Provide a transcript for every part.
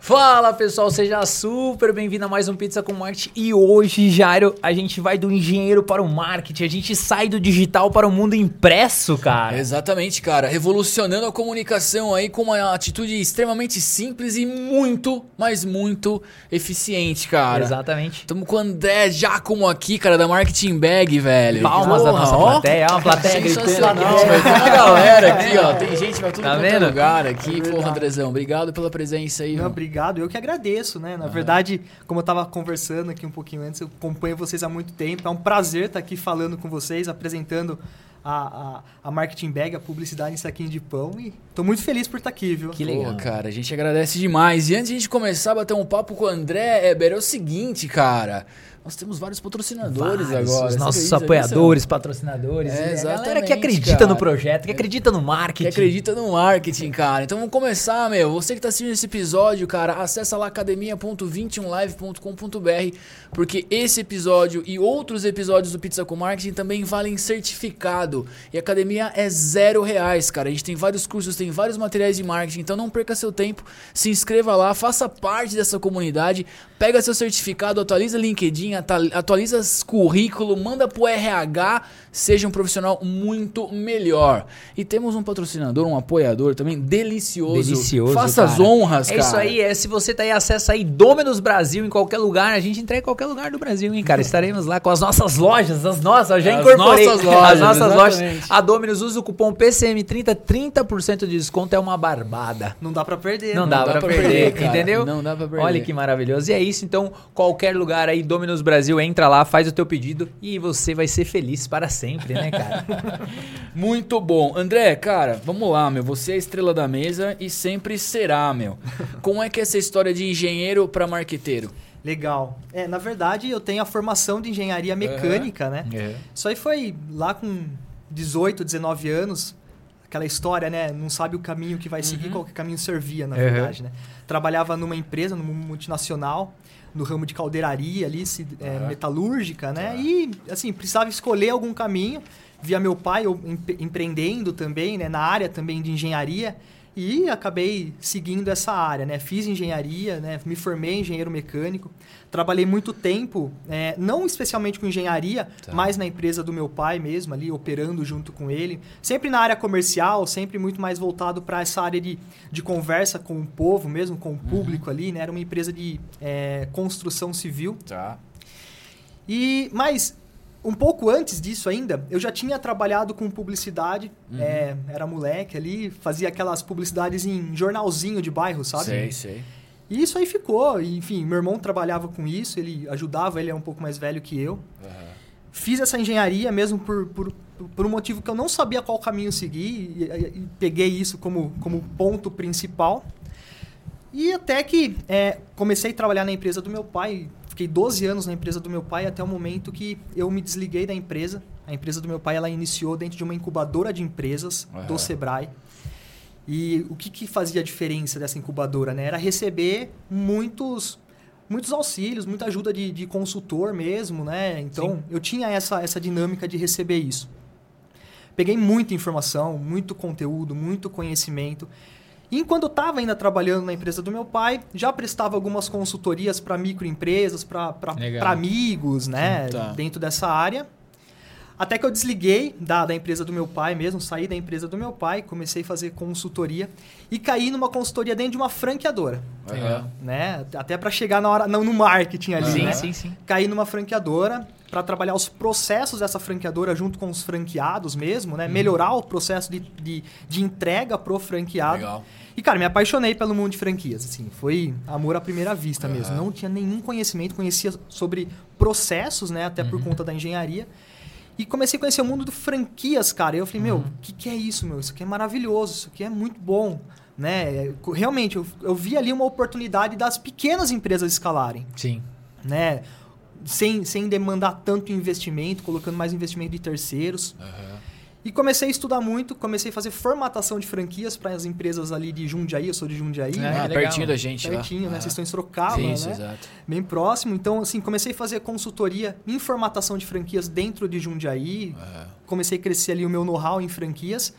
Fala pessoal, seja super bem-vindo a mais um Pizza com Marketing. E hoje, Jairo, a gente vai do engenheiro para o marketing, a gente sai do digital para o mundo impresso, cara. Exatamente, cara. Revolucionando a comunicação aí com uma atitude extremamente simples e muito, mas muito eficiente, cara. Exatamente. Estamos com o André Giacomo aqui, cara, da Marketing Bag, velho. Palmas da nossa ó. plateia, ó, a plateia gritando. Sensacional, velho. Tem uma galera aqui, ó. Tem gente pra tudo Tá é lugar aqui. Porra, verdade. Andrezão, obrigado pela presença aí. Não, meu. Obrigado, eu que agradeço, né? Na verdade, como eu tava conversando aqui um pouquinho antes, eu acompanho vocês há muito tempo. É um prazer estar aqui falando com vocês, apresentando a, a, a Marketing Bag, a publicidade em saquinho de pão. E tô muito feliz por estar aqui, viu? Que legal. Pô, cara, a gente agradece demais. E antes de a gente começar a bater um papo com o André, Eber, é o seguinte, cara. Nós temos vários patrocinadores Vários, agora. Os nossos acredita apoiadores, patrocinadores. É, e a galera que exatamente, acredita cara. no projeto, que acredita no Que marketing. acredita no marketing, cara. Então vamos começar, meu. Você que tá assistindo esse episódio, cara, acessa lá academia.21live.com.br, porque esse episódio e outros episódios do Pizza com Marketing também valem certificado. E a academia é zero reais, cara. A gente tem vários cursos, tem vários materiais de marketing, então não perca seu tempo, se inscreva lá, faça parte dessa comunidade, pega seu certificado, atualiza LinkedIn, atualiza currículo, manda pro RH, seja um profissional muito melhor. E temos um patrocinador, um apoiador também delicioso. Delicioso, Faça as cara. honras, É cara. isso aí, é, se você tá aí, acessa aí Dominus Brasil em qualquer lugar, a gente entrega em qualquer lugar do Brasil, hein, cara. Estaremos lá com as nossas lojas, as nossas, eu já As incorporei. nossas lojas, as nossas exatamente. lojas. A Dominus usa o cupom PCM30, 30% de desconto, é uma barbada. Não dá pra perder. Não, né? dá, dá pra, pra perder, perder, cara. entendeu? Não dá pra perder. Olha que maravilhoso. E é isso, então, qualquer lugar aí, Dominus Brasil, entra lá, faz o teu pedido e você vai ser feliz para sempre, né, cara? Muito bom. André, cara, vamos lá, meu. Você é a estrela da mesa e sempre será, meu. Como é que é essa história de engenheiro pra marqueteiro? Legal. É, na verdade, eu tenho a formação de engenharia mecânica, né? Isso aí foi lá com 18, 19 anos. Aquela história, né? Não sabe o caminho que vai seguir, qual que caminho servia, na Uhum. verdade, né? Trabalhava numa empresa, numa multinacional, no ramo de caldeiraria ali, se- é, Uhum. metalúrgica, né? E, assim, precisava escolher algum caminho. Via meu pai eu empreendendo também, né? Na área também de engenharia. E acabei seguindo essa área, né? Fiz engenharia, né? Me formei engenheiro mecânico. Trabalhei muito tempo, é, não especialmente com engenharia, Tá. mas na empresa do meu pai mesmo, ali operando junto com ele. Sempre na área comercial, sempre muito mais voltado para essa área de, de conversa com o povo mesmo, com o público ali, né? Era uma empresa de é, construção civil. Tá. E, mas, um pouco antes disso ainda, eu já tinha trabalhado com publicidade. é, era moleque ali, fazia aquelas publicidades em jornalzinho de bairro, sabe? Sei, sei. E isso aí ficou. Enfim, meu irmão trabalhava com isso, ele ajudava, ele é um pouco mais velho que eu. Fiz essa engenharia mesmo por, por, por um motivo que eu não sabia qual caminho seguir e, e- e peguei isso como, como ponto principal. E até que é, comecei a trabalhar na empresa do meu pai, fiquei 12 anos na empresa do meu pai até o momento que eu me desliguei da empresa. A empresa do meu pai ela iniciou dentro de uma incubadora de empresas Aham. do Sebrae. E o que, que fazia a diferença dessa incubadora? Né? Era receber muitos muitos auxílios, muita ajuda de, de consultor mesmo, né? Então, eu tinha essa, essa dinâmica de receber isso. Peguei muita informação, muito conteúdo, muito conhecimento. E enquanto eu estava ainda trabalhando na empresa do meu pai, já prestava algumas consultorias para microempresas, para amigos, né? Tá. Dentro dessa área. Até que eu desliguei da, da empresa do meu pai mesmo, saí da empresa do meu pai, comecei a fazer consultoria e caí numa consultoria dentro de uma franqueadora, Aham. né? Até para chegar na hora, não, no marketing ali, sim, né? sim, sim. caí numa franqueadora para trabalhar os processos dessa franqueadora junto com os franqueados mesmo, né? Melhorar o processo de, de, de entrega pro franqueado. Legal. E, cara, me apaixonei pelo mundo de franquias, assim. Foi amor à primeira vista mesmo. Aham. Não tinha nenhum conhecimento, conhecia sobre processos, né? Até por conta da engenharia. E comecei a conhecer o mundo de franquias, cara. E eu falei, meu, o que, que é isso, meu? Isso aqui é maravilhoso, isso aqui é muito bom. Né? Realmente, eu, eu vi ali uma oportunidade das pequenas empresas escalarem Sim. né? Sem, sem demandar tanto investimento, colocando mais investimento de terceiros. Aham. E comecei a estudar muito, comecei a fazer formatação de franquias para as empresas ali de Jundiaí, eu sou de Jundiaí, É, né? Ah, pertinho da gente lá. Pertinho, né? Ah. Vocês estão em Sorocaba, Isso, né? exato. Bem próximo. Então, assim, comecei a fazer consultoria em formatação de franquias dentro de Jundiaí. Comecei a crescer ali o meu know-how em franquias.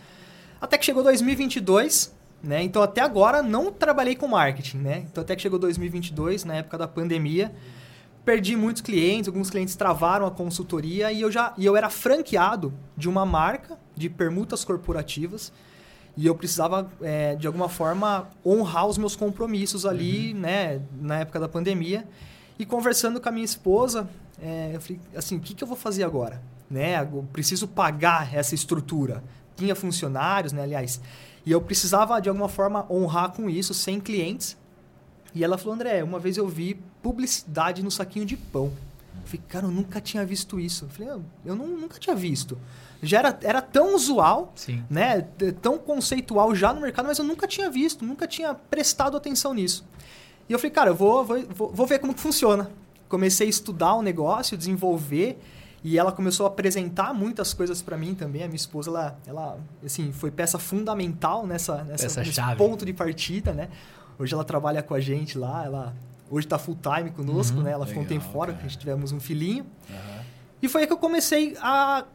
Até que chegou 2022, né? Então até agora não trabalhei com marketing, né? Então até que chegou 2022, na época da pandemia, perdi muitos clientes, alguns clientes travaram a consultoria e eu já e eu era franqueado de uma marca de permutas corporativas e eu precisava é, de alguma forma honrar os meus compromissos ali, uhum. né? Na época da pandemia e conversando com a minha esposa, é, eu falei assim, o que, que eu vou fazer agora? Né? Eu preciso pagar essa estrutura. Tinha funcionários, né? Aliás, e eu precisava, de alguma forma, honrar com isso, sem clientes. E ela falou, André, uma vez eu vi publicidade no saquinho de pão. Eu falei, cara, eu nunca tinha visto isso. Eu falei, eu, eu não, nunca tinha visto. Já era, era tão usual, Sim. né? Tão conceitual já no mercado, mas eu nunca tinha visto, nunca tinha prestado atenção nisso. E eu falei, cara, eu vou, vou, vou ver como que funciona. Comecei a estudar o negócio, desenvolver. E ela começou a apresentar muitas coisas para mim também. A minha esposa, ela, ela assim, foi peça fundamental nessa, nessa nesse ponto de partida, né? Hoje ela trabalha com a gente lá, ela hoje está full time conosco, uhum, né? Ela legal, ficou um tempo fora, porque a gente tivemos um filhinho. Uhum. E foi aí que eu comecei a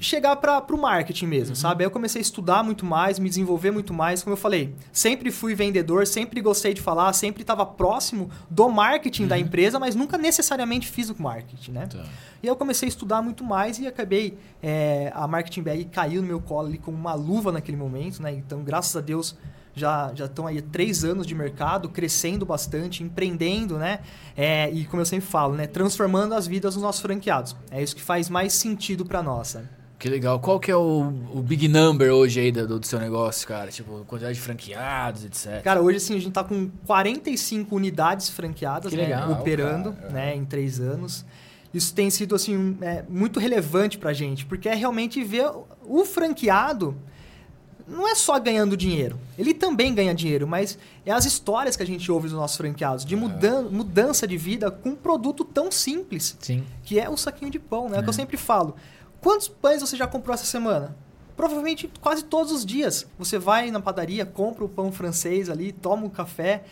chegar para o marketing mesmo, uhum. sabe? Aí eu comecei a estudar muito mais, me desenvolver muito mais. Como eu falei, sempre fui vendedor, sempre gostei de falar, sempre estava próximo do marketing uhum. da empresa, mas nunca necessariamente fiz o marketing, né? Tá. E aí eu comecei a estudar muito mais e acabei... É, a Marketing Bag caiu no meu colo ali como uma luva naquele momento, né? Então, graças a Deus já já estão aí três anos de mercado, crescendo bastante, empreendendo, né? É, e como eu sempre falo, né? Transformando as vidas dos nossos franqueados. É isso que faz mais sentido para nós. Sabe? Que legal. Qual que é o, o big number hoje aí do, do seu negócio, cara? Tipo, quantidade de franqueados, etc. Cara, hoje assim, a gente tá com 45 unidades franqueadas, né, legal, operando, cara. né, em três anos. Isso tem sido, assim, é, muito relevante pra gente, porque é realmente ver o franqueado não é só ganhando dinheiro. Ele também ganha dinheiro, mas é as histórias que a gente ouve dos nossos franqueados, de mudan mudança de vida com um produto tão simples, Sim. que é o saquinho de pão, né? É o que eu é. sempre falo. Quantos pães você já comprou essa semana? Provavelmente quase todos os dias. Você vai na padaria, compra o pão francês ali, toma um café.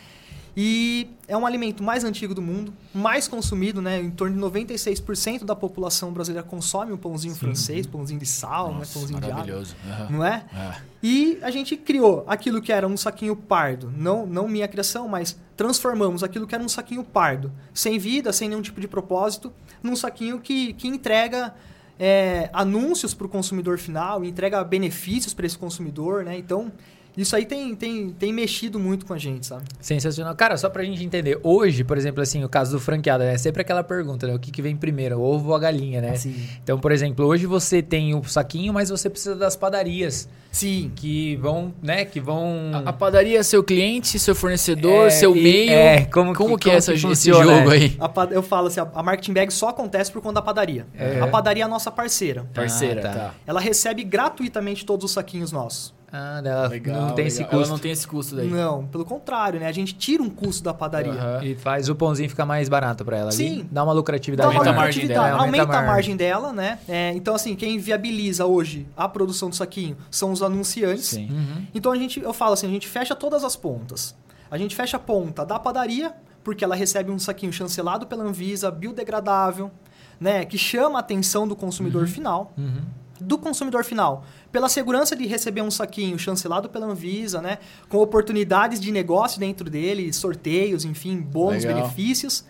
E é um alimento mais antigo do mundo, mais consumido, né? Em torno de 96% da população brasileira consome o pãozinho Sim. francês, pãozinho de sal, né? Nossa, né? pãozinho maravilhoso. de água. Uhum. Não é? é? E a gente criou aquilo que era um saquinho pardo, não, não minha criação, mas transformamos aquilo que era um saquinho pardo, sem vida, sem nenhum tipo de propósito, num saquinho que, que entrega é, anúncios para o consumidor final, entrega benefícios para esse consumidor, né? Então, isso aí tem, tem, tem mexido muito com a gente, sabe? Sensacional. Cara, só pra gente entender, hoje, por exemplo, assim, o caso do franqueado, é sempre aquela pergunta, né? O que, que vem primeiro, o ovo ou a galinha, né? Sim. Então, por exemplo, hoje você tem o saquinho, mas você precisa das padarias. Sim. Que vão, né? Que vão. A, a padaria é seu cliente, seu fornecedor, é, seu e, meio. É, como, como que, que é essa, que esse jogo aí? A, eu falo assim, a, a marketing bag só acontece por conta da padaria. É. A padaria é a nossa parceira. Parceira, ah, tá. Ela recebe gratuitamente todos os saquinhos nossos. Ah, ela legal, não tem legal. esse custo. Ela não tem esse custo daí. Não, pelo contrário, né? A gente tira um custo da padaria. Uhum. E faz o pãozinho ficar mais barato para ela. Sim. Ali. Dá uma lucratividade. Dá uma aumenta lucratividade. A margem dela. Aumenta, aumenta a margem dela, né? É, então, assim, quem viabiliza hoje a produção do saquinho são os anunciantes. Sim. Uhum. Então, a gente, eu falo assim, a gente fecha todas as pontas. A gente fecha a ponta da padaria, porque ela recebe um saquinho chancelado pela Anvisa, biodegradável, né? Que chama a atenção do consumidor uhum. final. Uhum do consumidor final, pela segurança de receber um saquinho chancelado pela Anvisa, né, com oportunidades de negócio dentro dele, sorteios, enfim, bônus, Legal. benefícios.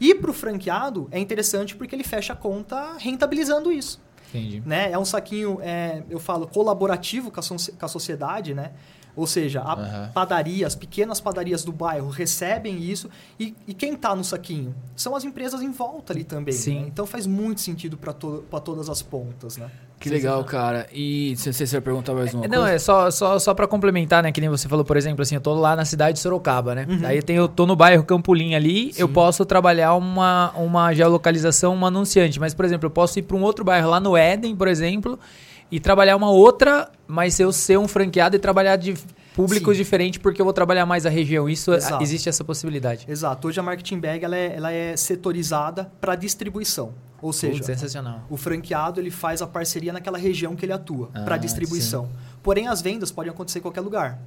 E para o franqueado é interessante porque ele fecha a conta rentabilizando isso. Entendi. Né? É um saquinho, é, eu falo, colaborativo com a, so com a sociedade, né? Ou seja, a uhum. padaria, as pequenas padarias do bairro recebem isso e, e quem está no saquinho? São as empresas em volta ali também. Sim. Né? Então faz muito sentido para to todas as pontas, né? Que legal, cara. E se você vai perguntar mais uma é, coisa? Não, é só, só, só para complementar, né? Que nem você falou, por exemplo, assim, eu tô lá na cidade de Sorocaba, né? Uhum. Aí eu, tenho, eu tô no bairro Campolim ali, Sim. eu posso trabalhar uma, uma geolocalização, um anunciante. Mas, por exemplo, eu posso ir para um outro bairro lá no Éden, por exemplo, e trabalhar uma outra, mas eu ser um franqueado e trabalhar de públicos diferentes porque eu vou trabalhar mais a região. Isso Exato. existe essa possibilidade. Exato. Hoje a Marketing Bag ela é, ela é setorizada para distribuição. Ou seja, sensacional. o franqueado ele faz a parceria naquela região que ele atua ah, para distribuição. Sim. Porém, as vendas podem acontecer em qualquer lugar.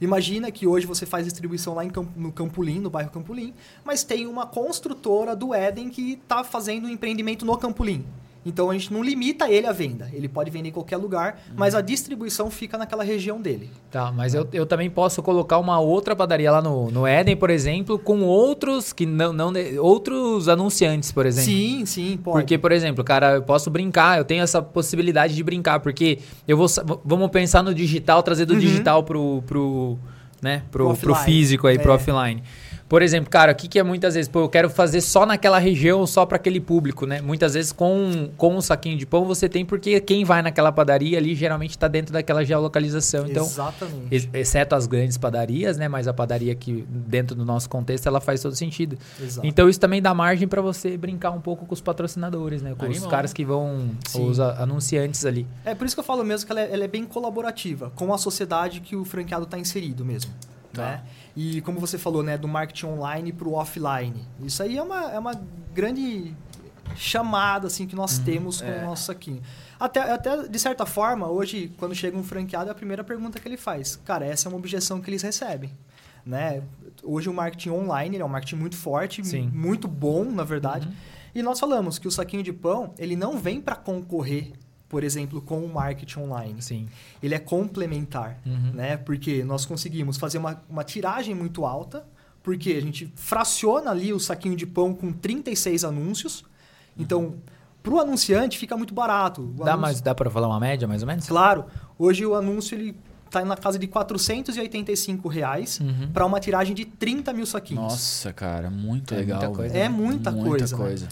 Imagina que hoje você faz distribuição lá em Camp no Campolim, no bairro Campolim, mas tem uma construtora do Éden que está fazendo um empreendimento no Campolim. Então a gente não limita ele à venda. Ele pode vender em qualquer lugar, mas a distribuição fica naquela região dele. Tá, mas eu, eu também posso colocar uma outra padaria lá no, no Éden, por exemplo, com outros que não, não outros anunciantes, por exemplo. Sim, sim, pode. Porque, por exemplo, cara, eu posso brincar, eu tenho essa possibilidade de brincar, porque eu vou vamos pensar no digital, trazer do Uhum. digital pro, pro, né, pro, Pro pro físico aí, pro É. offline. Por exemplo, cara, o que, que é muitas vezes, pô, eu quero fazer só naquela região, só para aquele público, né? Muitas vezes com, com um saquinho de pão você tem, porque quem vai naquela padaria ali geralmente está dentro daquela geolocalização. Então, Exatamente. Ex- Exceto as grandes padarias, né? Mas a padaria que, dentro do nosso contexto, ela faz todo sentido. Exato. Então isso também dá margem para você brincar um pouco com os patrocinadores, né? Com os Animal. caras que vão, Sim. os anunciantes ali. É por isso que eu falo mesmo que ela é, ela é bem colaborativa com a sociedade que o franqueado está inserido mesmo. Tá. Né? E como você falou, né, do marketing online para o offline. Isso aí é uma, é uma grande chamada assim, que nós temos com o nosso saquinho. Até, até, de certa forma, hoje, quando chega um franqueado, é a primeira pergunta que ele faz. Cara, essa é uma objeção que eles recebem. Né? Hoje o marketing online é um marketing muito forte, Sim. muito bom, na verdade. E nós falamos que o saquinho de pão, ele não vem para concorrer, por exemplo, com o marketing online. Sim. Ele é complementar, Uhum. né? Porque nós conseguimos fazer uma, uma tiragem muito alta, porque a gente fraciona ali o saquinho de pão com 36 anúncios. Então, para o anunciante fica muito barato. O Dá, anúncio- mais, dá para falar uma média, mais ou menos? Claro, hoje o anúncio ele está na casa de 485 reais Uhum. para uma tiragem de 30 mil saquinhos. Nossa, cara, muito É legal. muita coisa. É muita coisa, né?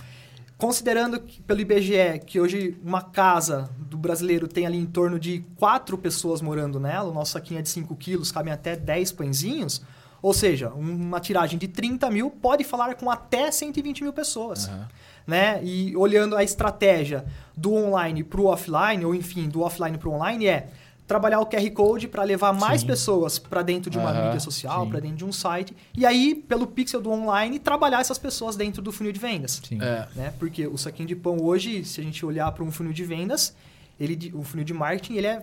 Considerando que, pelo IBGE que hoje uma casa do brasileiro tem ali em torno de quatro pessoas morando nela, o nosso saquinho é de 5 quilos, cabem até 10 pãezinhos, ou seja, uma tiragem de 30 mil pode falar com até 120 mil pessoas. Aham. Né? E olhando a estratégia do online para o offline, ou enfim, do offline para o online, é trabalhar o QR Code para levar mais Sim. pessoas para dentro de uma Aham, mídia social, para dentro de um site, e aí, pelo pixel do online, trabalhar essas pessoas dentro do funil de vendas Sim. É. né? Porque o saquinho de pão hoje, se a gente olhar para um funil de vendas, ele o funil de marketing, ele é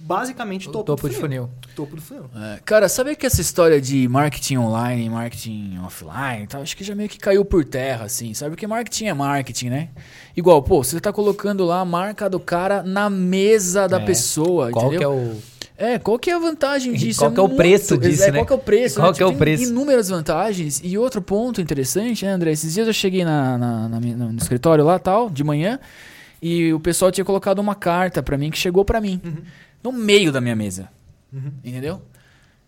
basicamente O topo, topo do de funil. funil. Topo do funil. É, cara, sabe que essa história de marketing online, marketing offline, tal, acho que já meio que caiu por terra, assim, sabe? Porque marketing é marketing, né? Igual, pô, você tá colocando lá a marca do cara na mesa da É. pessoa, Qual que entendeu? é o. É, qual que é a vantagem disso? qual que é o preço muito- disso, é, né? Qual que é o preço? Qual né? que é o Tem preço? inúmeras vantagens. E outro ponto interessante, né, André? Esses dias eu cheguei na, na- na no escritório lá, tal, de manhã, e o pessoal tinha colocado uma carta pra mim, que chegou pra mim, no meio da minha mesa. Entendeu?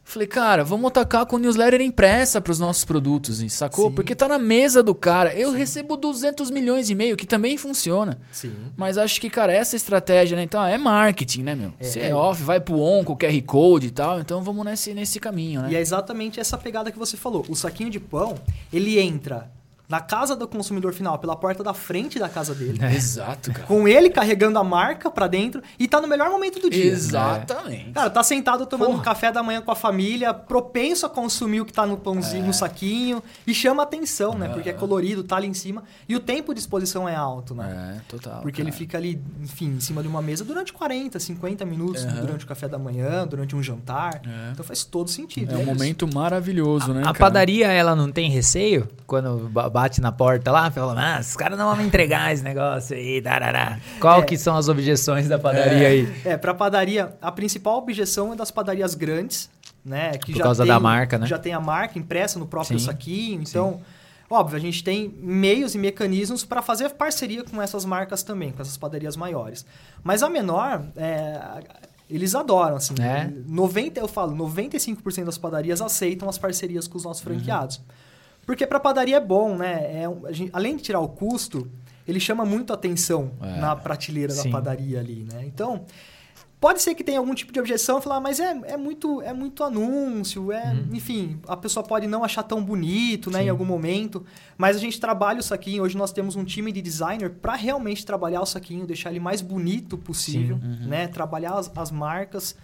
Falei, cara, vamos atacar com newsletter impressa pros nossos produtos, sacou? Sim. Porque tá na mesa do cara. Eu recebo 200 milhões e meio, que também funciona. Sim. Mas acho que, cara, essa estratégia, né? Então, é marketing, né, meu? É. Se é off, vai pro on com o QR Code e tal. Então, vamos nesse, nesse caminho, né? E é exatamente essa pegada que você falou. O saquinho de pão, ele entra na casa do consumidor final, pela porta da frente da casa dele, Exato, cara. com ele carregando a marca para dentro e tá no melhor momento do dia. Exatamente. Cara, tá sentado tomando Porra. um café da manhã com a família, propenso a consumir o que tá no pãozinho, no saquinho, e chama atenção, né? Porque é colorido, tá ali em cima. E o tempo de exposição é alto, né? É, total. Porque ele cara. fica ali, enfim, em cima de uma mesa durante 40, 50 minutos, durante o café da manhã, durante um jantar. É. Então faz todo sentido. É um isso. momento maravilhoso, né? A cara? padaria, ela não tem receio quando ba- bate na porta lá? Fala, ah, os caras não vão me entregar esse negócio aí, darará. Qual É. que são as objeções da padaria aí? É, pra padaria, a principal objeção é das padarias grandes, né? Que Por já causa tem, da marca, né? Já tem a marca impressa no próprio Sim, saquinho. Então, óbvio, a gente tem meios e mecanismos para fazer parceria com essas marcas também, com essas padarias maiores. Mas a menor, é, eles adoram, assim. É? 90, eu falo, 95% das padarias aceitam as parcerias com os nossos Uhum. Porque para padaria é bom, né? É a gente- além de tirar o custo, ele chama muito atenção É. na prateleira Sim. da padaria ali, né? Então, pode ser que tenha algum tipo de objeção e falar, mas é, é, muito, é muito anúncio, é, enfim, a pessoa pode não achar tão bonito, né, Uhum. Sim. em algum momento, mas a gente trabalha o saquinho, hoje nós temos um time de designer para realmente trabalhar o saquinho, deixar ele mais bonito possível, Sim. né, trabalhar as, as marcas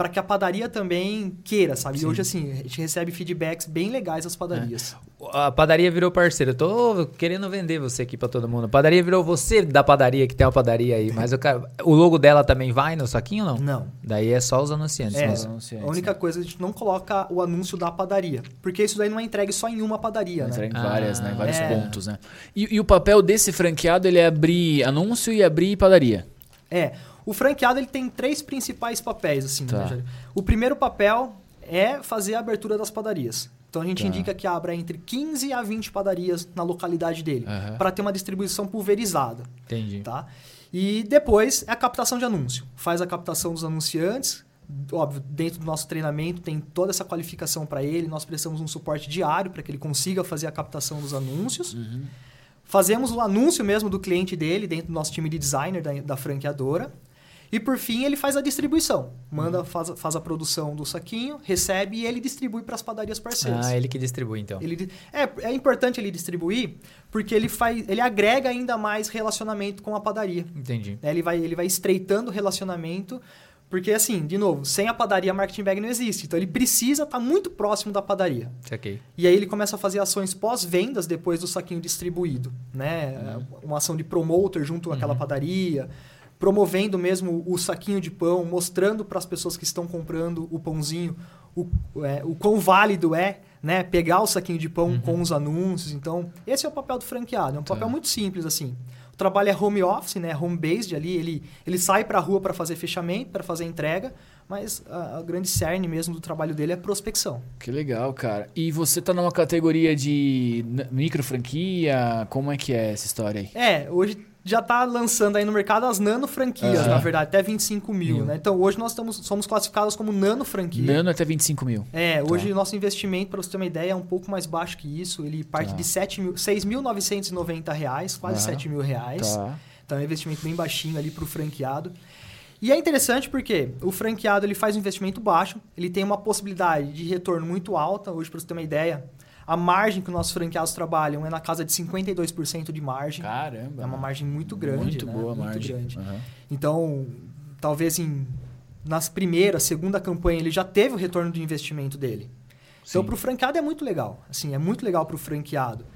para que a padaria também queira, sabe? Sim. E hoje, assim, a gente recebe feedbacks bem legais das padarias. A padaria virou parceiro. Eu tô querendo vender você aqui pra todo mundo. A padaria virou você da padaria, que tem uma padaria aí. Mas o, cara, o logo dela também vai no saquinho ou não? Não. Daí é só os anunciantes. É, mesmo. anunciantes, a única coisa, a gente não coloca o anúncio da padaria. Porque isso daí não é entregue só em uma padaria, Mas né? era em várias, Ah, né? Em vários é. pontos, né? E, e o papel desse franqueado, ele é abrir anúncio e abrir padaria. É. O franqueado ele tem três principais papéis, assim. Tá. né, o primeiro papel é fazer a abertura das padarias. Então a gente Tá. indica que abra entre 15 a 20 padarias na localidade dele, Aham. para ter uma distribuição pulverizada, Entendi. tá? E depois é a captação de anúncio. Faz a captação dos anunciantes, óbvio, dentro do nosso treinamento tem toda essa qualificação para ele, nós prestamos um suporte diário para que ele consiga fazer a captação dos anúncios. Fazemos o anúncio mesmo do cliente dele dentro do nosso time de designer da, da franqueadora. E por fim ele faz a distribuição. Manda, faz, faz a produção do saquinho, recebe e ele distribui para as padarias parceiras. Ah, ele que distribui então. Ele, é, é importante ele distribuir porque ele, faz, ele agrega ainda mais relacionamento com a padaria. Entendi. né? Ele, vai, ele vai estreitando o relacionamento. Porque, assim, de novo, sem a padaria, marketing bag não existe. Então, ele precisa estar muito próximo da padaria. Saquei. E aí ele começa a fazer ações pós-vendas depois do saquinho distribuído, né? Uma ação de promoter junto àquela padaria, promovendo mesmo o saquinho de pão, mostrando para as pessoas que estão comprando o pãozinho o, é, o quão válido é, né? Pegar o saquinho de pão com os anúncios. Então, esse é o papel do franqueado. É um papel muito simples, assim. O trabalho é home office, né? Home based ali. Ele, ele sai para a rua para fazer fechamento, para fazer entrega, mas a, a grande cerne mesmo do trabalho dele é prospecção. Que legal, cara. E você tá numa categoria de micro franquia? Como é que é essa história aí? É, hoje já está lançando aí no mercado as nano franquias, Aham. na verdade, até 25 mil, Mil. né? Então hoje nós estamos, somos classificados como nano franquia. Nano até 25 mil. É, Tá. hoje o nosso investimento, para você ter uma ideia, é um pouco mais baixo que isso. Ele parte Tá. de 7 mil- 6.990 reais, quase Aham. 7 mil reais. Tá. Então é um investimento bem baixinho ali para o franqueado. E é interessante porque o franqueado ele faz um investimento baixo, ele tem uma possibilidade de retorno muito alta. Hoje, para você ter uma ideia, a margem que os nossos franqueados trabalham é na casa de 52% de margem. Caramba. É uma margem muito grande. Muito né? boa a margem. grande. Aham. Então, talvez em, nas primeiras, segunda campanha, ele já teve o retorno do investimento dele. Então, Sim. para o franqueado é muito legal. Assim, é muito legal para o franqueado.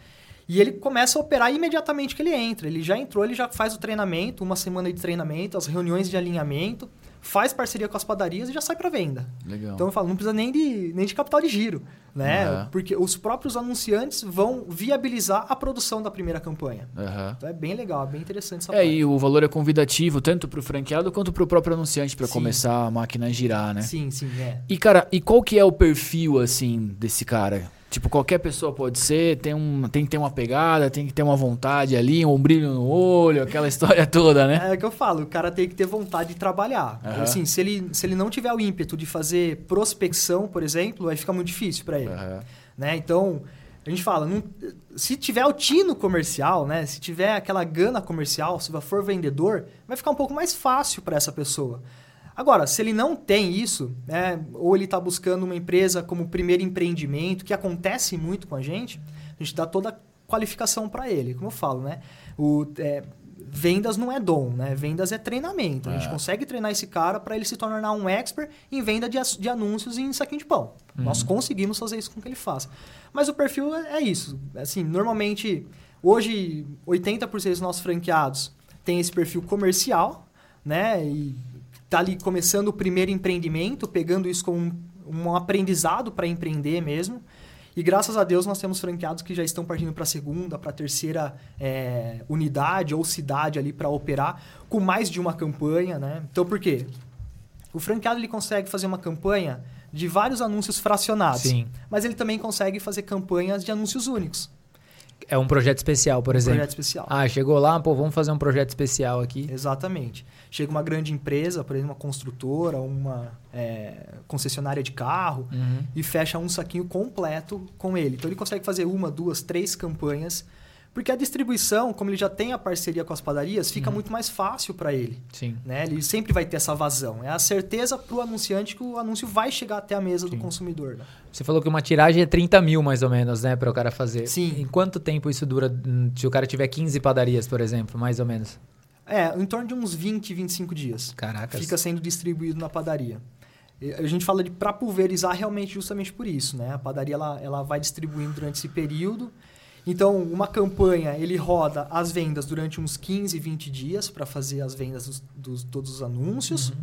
E ele começa a operar imediatamente que ele entra. Ele já entrou, ele já faz o treinamento, uma semana de treinamento, as reuniões de alinhamento, faz parceria com as padarias e já sai para venda. Legal. Então eu falo, não precisa nem de, nem de capital de giro, né? Aham. Porque os próprios anunciantes vão viabilizar a produção da primeira campanha. Aham. Então é bem legal, é bem interessante essa É, parte. e o valor é convidativo tanto pro franqueado quanto pro próprio anunciante para começar a máquina a girar, né? Sim, sim, é. E cara, e qual que é o perfil assim desse cara? Tipo, qualquer pessoa pode ser, tem, um, tem que ter uma pegada, tem que ter uma vontade ali, um brilho no olho, aquela história toda, né? É o que eu falo, o cara tem que ter vontade de trabalhar. Aham. Assim, se ele, se ele não tiver o ímpeto de fazer prospecção, por exemplo, aí fica muito difícil para ele. Aham. Né? Então, a gente fala, não- se tiver o tino comercial, né? se tiver aquela gana comercial, se for vendedor, vai ficar um pouco mais fácil para essa pessoa. Agora, se ele não tem isso, né? ou ele está buscando uma empresa como primeiro empreendimento, que acontece muito com a gente, a gente dá toda a qualificação para ele. Como eu falo, né? O, é, vendas não é dom, né? Vendas é treinamento. A gente É. consegue treinar esse cara para ele se tornar um expert em venda de, de anúncios em saquinho de pão. Nós conseguimos fazer isso com que ele faça. Mas o perfil é, é isso. Assim, normalmente, hoje, 80% dos nossos franqueados têm esse perfil comercial, né? E tá ali começando o primeiro empreendimento, pegando isso como um, um aprendizado para empreender mesmo. E graças a Deus nós temos franqueados que já estão partindo para a segunda, para a terceira é, unidade ou cidade ali para operar com mais de uma campanha, né? Então por quê? O franqueado ele consegue fazer uma campanha de vários anúncios fracionados, Sim. mas ele também consegue fazer campanhas de anúncios únicos, É um projeto especial, por um exemplo. projeto especial. Ah, chegou lá, pô, vamos fazer um projeto especial aqui. Exatamente. Chega uma grande empresa, por exemplo, uma construtora, uma é, concessionária de carro, Uhum. e fecha um saquinho completo com ele. Então ele consegue fazer uma, duas, três campanhas, porque a distribuição, como ele já tem a parceria com as padarias, fica Uhum. muito mais fácil para ele. Sim. Né? Ele sempre vai ter essa vazão. É a certeza para o anunciante que o anúncio vai chegar até a mesa Sim. do consumidor. né? Você falou que uma tiragem é 30 mil, mais ou menos, né, para o cara fazer. Sim. Em quanto tempo isso dura? hum, Se o cara tiver 15 padarias, por exemplo, mais ou menos? É, em torno de uns 20, 25 dias. Caracas. Fica sendo distribuído na padaria. A gente fala de para pulverizar realmente justamente por isso, né? A padaria ela, ela vai distribuindo durante esse período. Então, uma campanha, ele roda as vendas durante uns 15, 20 dias para fazer as vendas dos, dos todos os anúncios. Uhum.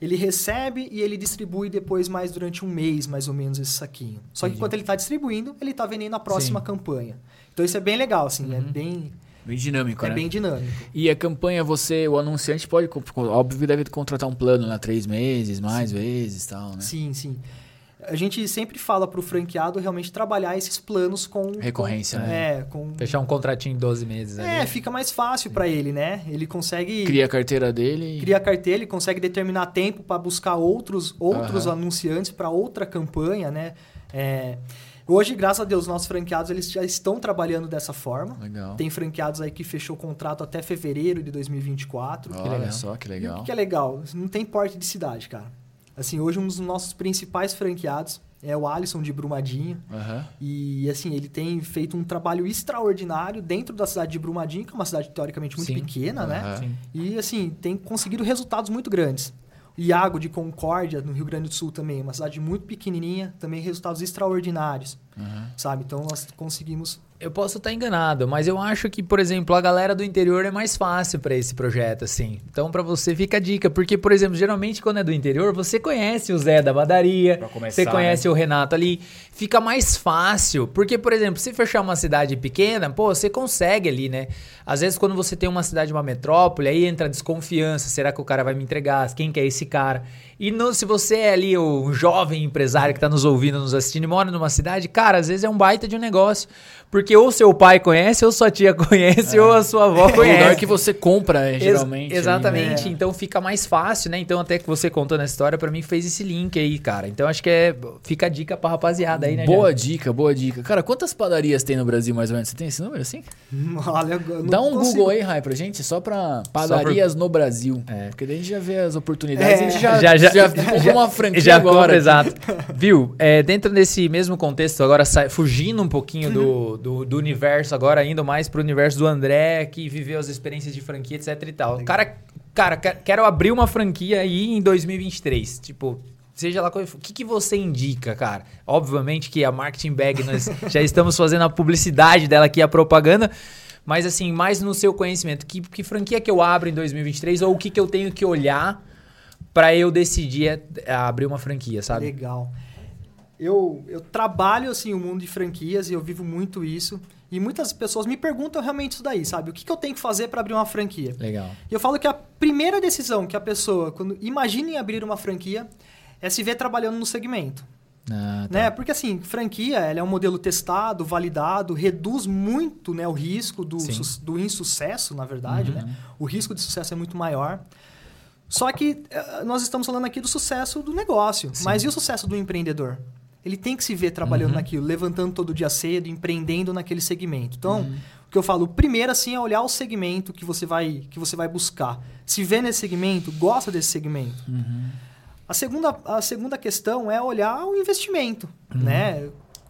Ele recebe e ele distribui depois mais durante um mês, mais ou menos, esse saquinho. Só Entendi. que enquanto ele está distribuindo, ele está vendendo a próxima Sim. campanha. Então isso é bem legal, assim, é uhum. é bem Bem dinâmico, é né? É bem dinâmico. E a campanha, você, o anunciante pode, óbvio, deve contratar um plano lá três meses, mais sim. vezes tal, né? Sim, sim. A gente sempre fala para o franqueado realmente trabalhar esses planos com... Recorrência, com, né? É, com... Fechar um contratinho em 12 meses. É, ali. fica mais fácil para ele, né? Ele consegue... Cria a carteira dele. Cria a carteira, ele consegue determinar tempo para buscar outros, outros uhum. anunciantes para outra campanha, né? É... Hoje, graças a Deus, nossos franqueados eles já estão trabalhando dessa forma. Legal. Tem franqueados aí que fechou o contrato até fevereiro de 2024. Olha que legal. só, que legal. E o que é legal? Não tem porte de cidade, cara. Assim, hoje um dos nossos principais franqueados é o Alisson de Brumadinho. Uhum. E, assim, ele tem feito um trabalho extraordinário dentro da cidade de Brumadinho, que é uma cidade teoricamente muito Sim. pequena, uhum. né? Sim. E, assim, tem conseguido resultados muito grandes. Iago de Concórdia, no Rio Grande do Sul também, uma cidade muito pequenininha, também resultados extraordinários, uhum. sabe? Então nós conseguimos eu posso estar enganado, mas eu acho que, por exemplo, a galera do interior é mais fácil para esse projeto, assim. Então, para você fica a dica, porque, por exemplo, geralmente quando é do interior, você conhece o Zé da padaria, começar, você conhece né? o Renato ali, fica mais fácil, porque, por exemplo, se fechar uma cidade pequena, pô, você consegue ali, né? Às vezes, quando você tem uma cidade, uma metrópole, aí entra a desconfiança, será que o cara vai me entregar? Quem que é esse cara? E no, se você é ali o jovem empresário que está nos ouvindo, nos assistindo e mora numa cidade, cara, às vezes é um baita de um negócio. Porque ou seu pai conhece, ou sua tia conhece, é. ou a sua avó conhece. É o lugar que você compra, Ex geralmente. exatamente. Ali, né? Então fica mais fácil, né? Então até que você contando essa história, para mim fez esse link aí, cara. Então acho que é fica a dica pra rapaziada aí, né? Boa já? dica, boa dica. Cara, quantas padarias tem no Brasil mais ou menos? Você tem esse número assim? Olha, Dá um consigo. Google aí, Rai, pra gente, só pra padarias só por... no Brasil. É. Porque daí a gente já vê as oportunidades. É. A gente já, já, já, já, já uma franquia já agora. exato. Viu? É, dentro desse mesmo contexto, agora fugindo um pouquinho do, do, do universo agora, indo mais pro universo do André, que viveu as experiências de franquia, etc e tal. Legal. Cara, cara, quero abrir uma franquia aí em 2023. Tipo, seja lá qual O que, que você indica, cara? Obviamente que a Marketing Bag, nós já estamos fazendo a publicidade dela aqui, a propaganda. Mas assim, mais no seu conhecimento, que, que franquia que eu abro em 2023 ou o que, que eu tenho que olhar para eu decidir abrir uma franquia, sabe? Legal. Eu, eu trabalho assim o mundo de franquias e eu vivo muito isso. E muitas pessoas me perguntam realmente isso daí, sabe? O que, que eu tenho que fazer para abrir uma franquia? Legal. E eu falo que a primeira decisão que a pessoa, quando imagina em abrir uma franquia, é se ver trabalhando no segmento. Ah, tá. né? Porque assim, franquia ela é um modelo testado, validado, reduz muito né, o risco do, do insucesso, na verdade. Uhum. Né? O risco de sucesso é muito maior. Só que eh, nós estamos falando aqui do sucesso do negócio. Sim. Mas e o sucesso do empreendedor? ele tem que se ver trabalhando uhum. naquilo, levantando todo dia cedo, empreendendo naquele segmento. Então, uhum. o que eu falo, primeiro assim é olhar o segmento que você vai que você vai buscar. Se vê nesse segmento, gosta desse segmento. Uhum. A segunda a segunda questão é olhar o investimento, uhum. né?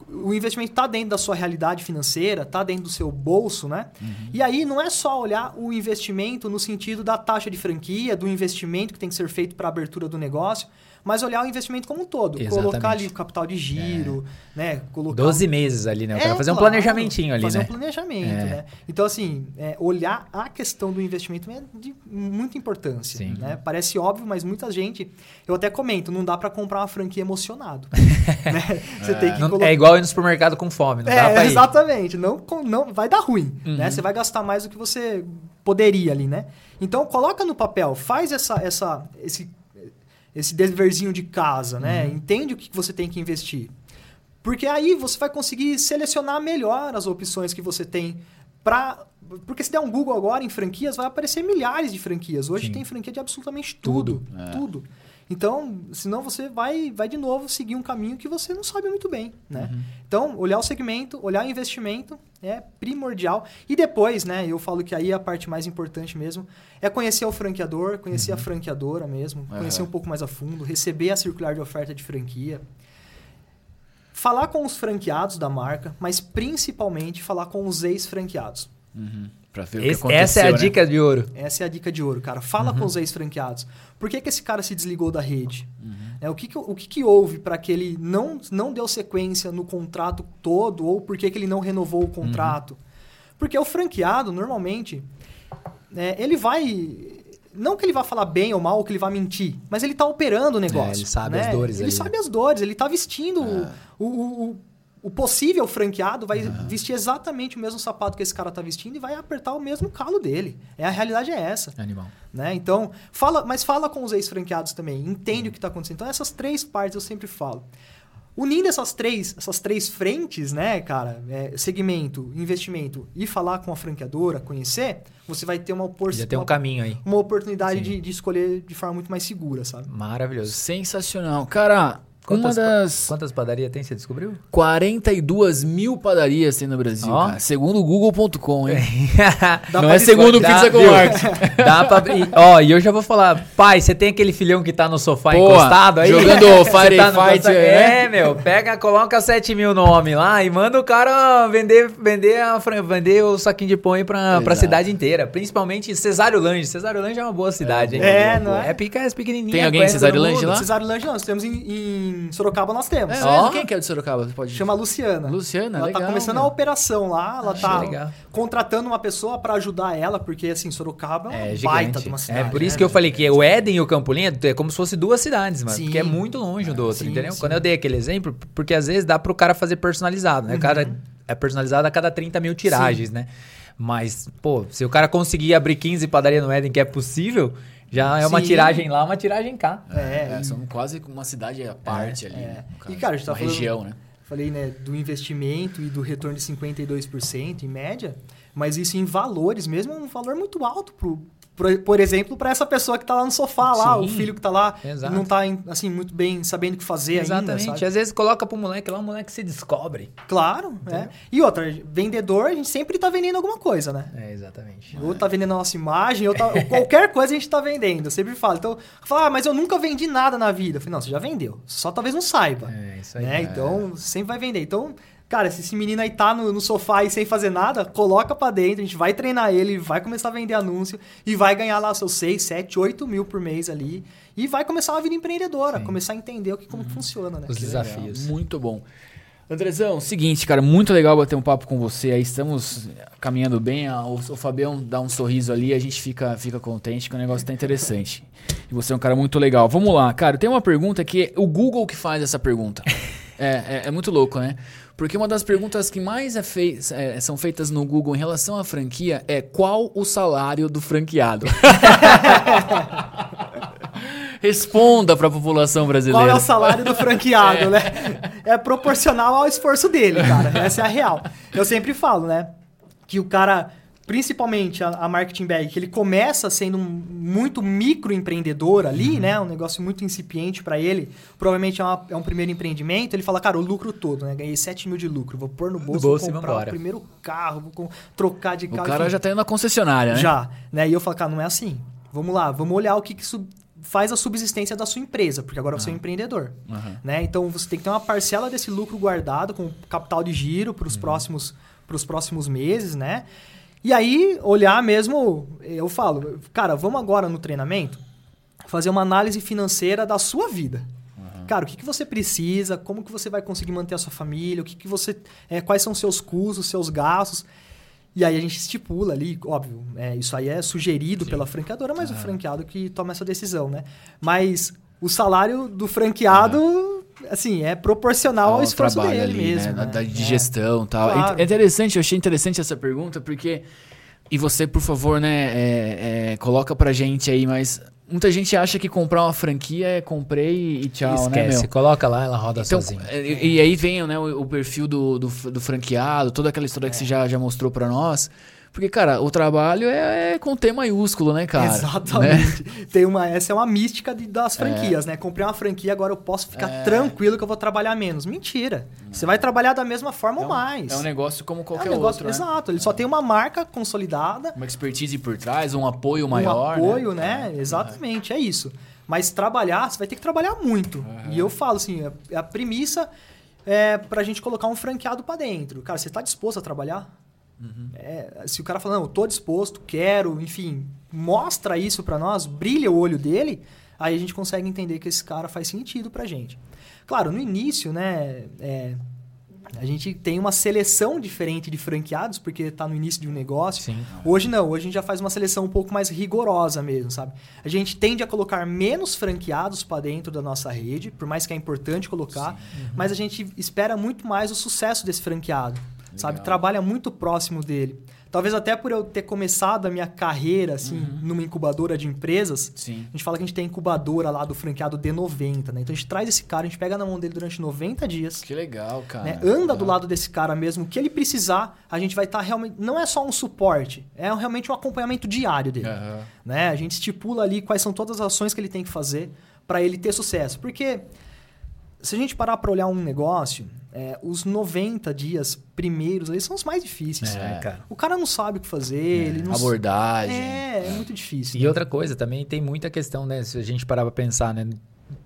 O investimento está dentro da sua realidade financeira, está dentro do seu bolso, né? Uhum. E aí não é só olhar o investimento no sentido da taxa de franquia, do investimento que tem que ser feito para a abertura do negócio, mas olhar o investimento como um todo. Exatamente. Colocar ali o capital de giro, é. né? Colocar 12 meses ali, né? O é, fazer claro, um planejamentinho ali, fazer né? Fazer um planejamento, é. né? Então, assim, é, olhar a questão do investimento é de muita importância. Sim. Né? Parece óbvio, mas muita gente... Eu até comento, não dá para comprar uma franquia emocionado. né? Você é. tem que colocar... É igual ir no supermercado com fome, não dá pra ir. Exatamente. Não, não, vai dar ruim, né? uhum. né? Você vai gastar mais do que você poderia ali, né? Então, coloca no papel, faz essa, essa, esse esse deverzinho de casa, né? Uhum. Entende o que você tem que investir. Porque aí você vai conseguir selecionar melhor as opções que você tem para porque se der um Google agora em franquias, vai aparecer milhares de franquias. Hoje Sim. tem franquia de absolutamente tudo. Tudo. É. tudo. Então, senão você vai, vai de novo seguir um caminho que você não sabe muito bem, né? Uhum. Então, olhar o segmento, olhar o investimento é primordial. E depois, né, eu falo que aí é a parte mais importante mesmo, é conhecer o franqueador, conhecer uhum. a franqueadora mesmo, uhum. conhecer um pouco mais a fundo, receber a circular de oferta de franquia. Falar com os franqueados da marca, mas principalmente falar com os ex-franqueados. Uhum. Pra ver esse, o que Essa é a né? dica de ouro. Essa é a dica de ouro, cara. Fala uhum. com os ex-franqueados. Por que, que esse cara se desligou da rede? Uhum. É, o que, que, o que, que houve para que ele não, não deu sequência no contrato todo ou por que, que ele não renovou o contrato? Porque o franqueado, normalmente, é, ele vai. Não que ele vá falar bem ou mal, ou que ele vá mentir, mas ele tá operando o negócio. É, ele sabe né? as dores Ele ali, sabe né? as dores, ele tá vestindo o, o, o, o possível franqueado, vai vestir exatamente o mesmo sapato que esse cara tá vestindo e vai apertar o mesmo calo dele. É, a realidade é essa. Animal. Né? Então, fala, mas fala com os ex-franqueados também, entende o que está acontecendo. Então, essas três partes eu sempre falo. Unindo essas três, essas três frentes, né, cara, é, segmento, investimento e falar com a franqueadora, conhecer, você vai ter uma, opor Já tem um caminho aí. uma oportunidade de, de escolher de forma muito mais segura, sabe? Maravilhoso. Sensacional. Cara, Quantas, uma das quantas padarias tem, você descobriu? 42 mil padarias tem no Brasil, Ó. cara. Segundo o google.com, hein? Dá Não é segundo o Pizza com. Dá pra. e, Ó, e eu já vou falar, pai, você tem aquele filhão que tá no sofá Pô, encostado aí? jogando Fire tá no Fight, contato- né? É, meu, pega, coloca 7 mil no homem lá e manda o cara vender, vender, a, vender o saquinho de pão aí pra, pra cidade inteira. Principalmente Cesário Lange. Cesário Lange é uma boa cidade, hein? É, não é? É pica, é pequenininha. Tem alguém em Cesário Lange lá? Cesário Lange não, nós temos em, em Sorocaba, nós temos. É, mesmo? Quem que é de Sorocaba? Você pode Chama Luciana. Luciana, ela legal, tá começando meu. a operação lá, ela tá legal. contratando uma pessoa pra ajudar ela, porque assim, Sorocaba é uma É baita gigante. de uma É cidade. por isso né, que eu falei que o Éden e o Campolim é como se fosse duas cidades, mano. Sim. Porque é muito longe um do outro, Sim, entendeu? sim. Quando eu dei aquele exemplo, porque às vezes dá pro cara fazer personalizado, né? O cara Uhum. é personalizado a cada 30 mil tiragens, né? Mas, pô, se o cara conseguir abrir 15 padaria no Éden, que é possível, já é uma Sim. tiragem lá, uma tiragem cá. É, É, são quase uma cidade à parte ali. é. né, E, cara, a gente tá uma falando- região, né? falei, né, do investimento e do retorno de 52% em média, mas isso em valores mesmo é um valor muito alto pro por, por exemplo, para essa pessoa que tá lá no sofá lá, Sim. o filho que tá lá Exato. não tá em- assim muito bem sabendo o que fazer Exatamente. ainda? Às vezes coloca pro moleque lá, o moleque se descobre. Claro, é. E outra, vendedor, a gente sempre tá vendendo alguma coisa, né? É, exatamente. Ou tá vendendo a nossa imagem, ou, tá- qualquer coisa a gente tá vendendo. Eu sempre falo. Então, fala, ah, mas eu nunca vendi nada na vida. Eu falei, não, você já vendeu. Só talvez não saiba. É, isso aí. né? Então, você sempre vai vender. Então, cara, se esse menino aí tá no, no sofá e sem fazer nada, coloca pra dentro, a gente vai treinar ele, vai começar a vender anúncio e vai ganhar lá seus 6, 7, 8 mil por mês ali. E vai começar uma vida empreendedora, Sim. começar a entender o que, como que funciona, né? Os Que desafios. Legal, Muito bom. Andrezão, seguinte, cara, muito legal bater um papo com você. Aí estamos caminhando bem. a- O, o Fabião dá um sorriso ali, a gente fica, fica contente que o negócio tá interessante. E você é um cara muito legal. Vamos lá, cara, tem uma pergunta que é o Google que faz essa pergunta. É, é, é muito louco, né? Porque uma das perguntas que mais é fei- é, são feitas no Google em relação à franquia é qual o salário do franqueado? Responda para a população brasileira. Qual é o salário do franqueado, né? É proporcional ao esforço dele, cara. Essa é a real. Eu sempre falo, né? Que o cara, principalmente a, a marketing bag, que ele começa sendo um muito microempreendedor ali, né? Um negócio muito incipiente pra ele. Provavelmente é, uma- é um primeiro empreendimento. Ele fala, cara, o lucro todo, né? Ganhei 7 mil de lucro. Vou pôr no bolso, bolso vou comprar o primeiro carro, vou com- trocar de O carro. cara enfim. já tá indo na concessionária, né? Já, né? E eu falo, cara, não é assim. Vamos lá, vamos olhar o que, que sub- faz a subsistência da sua empresa, porque agora você é um empreendedor. Aham. Né? Então você tem que ter uma parcela desse lucro guardado com capital de giro para os próximos, pros próximos meses, né? E aí, olhar mesmo, eu falo, cara, vamos agora no treinamento fazer uma análise financeira da sua vida. Cara, o que, que você precisa, como que você vai conseguir manter a sua família, o que, que você. é, quais são os seus custos, seus gastos. E aí a gente estipula ali, óbvio, é, isso aí é sugerido pela franqueadora, mas o franqueado que toma essa decisão, né? Mas o salário do franqueado, assim, é proporcional ao, esforço trabalho dele ali, mesmo. né? né? Da É. digestão e tal. Claro. É interessante, eu achei interessante essa pergunta, porque. E você, por favor, né, é, é, coloca pra gente aí, mas muita gente acha que comprar uma franquia é comprei e tchau, né, Esquece, meu? coloca lá, ela roda Então, sozinha. é, e, e aí vem né, o, o perfil do, do, do franqueado, toda aquela história É. que você já, já mostrou pra nós. Porque, cara, o trabalho é, é com T maiúsculo, né, cara? Né? Exatamente. Tem uma, essa é uma mística de- das franquias, né? Comprei uma franquia, agora eu posso ficar É. tranquilo que eu vou trabalhar menos. Mentira. Você vai trabalhar da mesma forma ou mais. É um negócio como É um qualquer negócio- outro, né? Exato. Ele só tem uma marca consolidada, Uma expertise por trás, um apoio um maior. apoio, né? Exatamente, é isso. Mas trabalhar, você vai ter que trabalhar muito. E eu falo assim, a, a premissa é pra gente colocar um franqueado pra dentro. Cara, você tá disposto a trabalhar? É, se o cara fala, não, eu tô disposto, quero, enfim, mostra isso pra nós, brilha o olho dele, aí a gente consegue entender que esse cara faz sentido pra gente. Claro, no início, né, é, a gente tem uma seleção diferente de franqueados, porque está no início de um negócio. Sim. Hoje não, hoje a gente já faz uma seleção um pouco mais rigorosa mesmo, sabe? A gente tende a colocar menos franqueados para dentro da nossa rede, por mais que é importante colocar, uhum. mas a gente espera muito mais o sucesso desse franqueado, Legal. sabe? Trabalha muito próximo dele. Talvez até por eu ter começado a minha carreira, assim, uhum. numa incubadora de empresas. Sim. A gente fala que a gente tem a incubadora lá do franqueado D90, né? Então a gente traz esse cara, a gente pega na mão dele durante 90 dias. Que legal, cara. Né? Anda legal. do lado desse cara mesmo. O que ele precisar, a gente vai estar tá realmente. Não é só um suporte, é realmente um acompanhamento diário dele. Uhum. Né? A gente estipula ali quais são todas as ações que ele tem que fazer para ele ter sucesso. Porque se a gente parar para olhar um negócio, é, os 90 dias primeiros eles são os mais difíceis. É, cara. O cara não sabe o que fazer, é. ele não Abordagem. É, é muito difícil. E né? outra coisa também, tem muita questão, né? Se a gente parar pra pensar, né?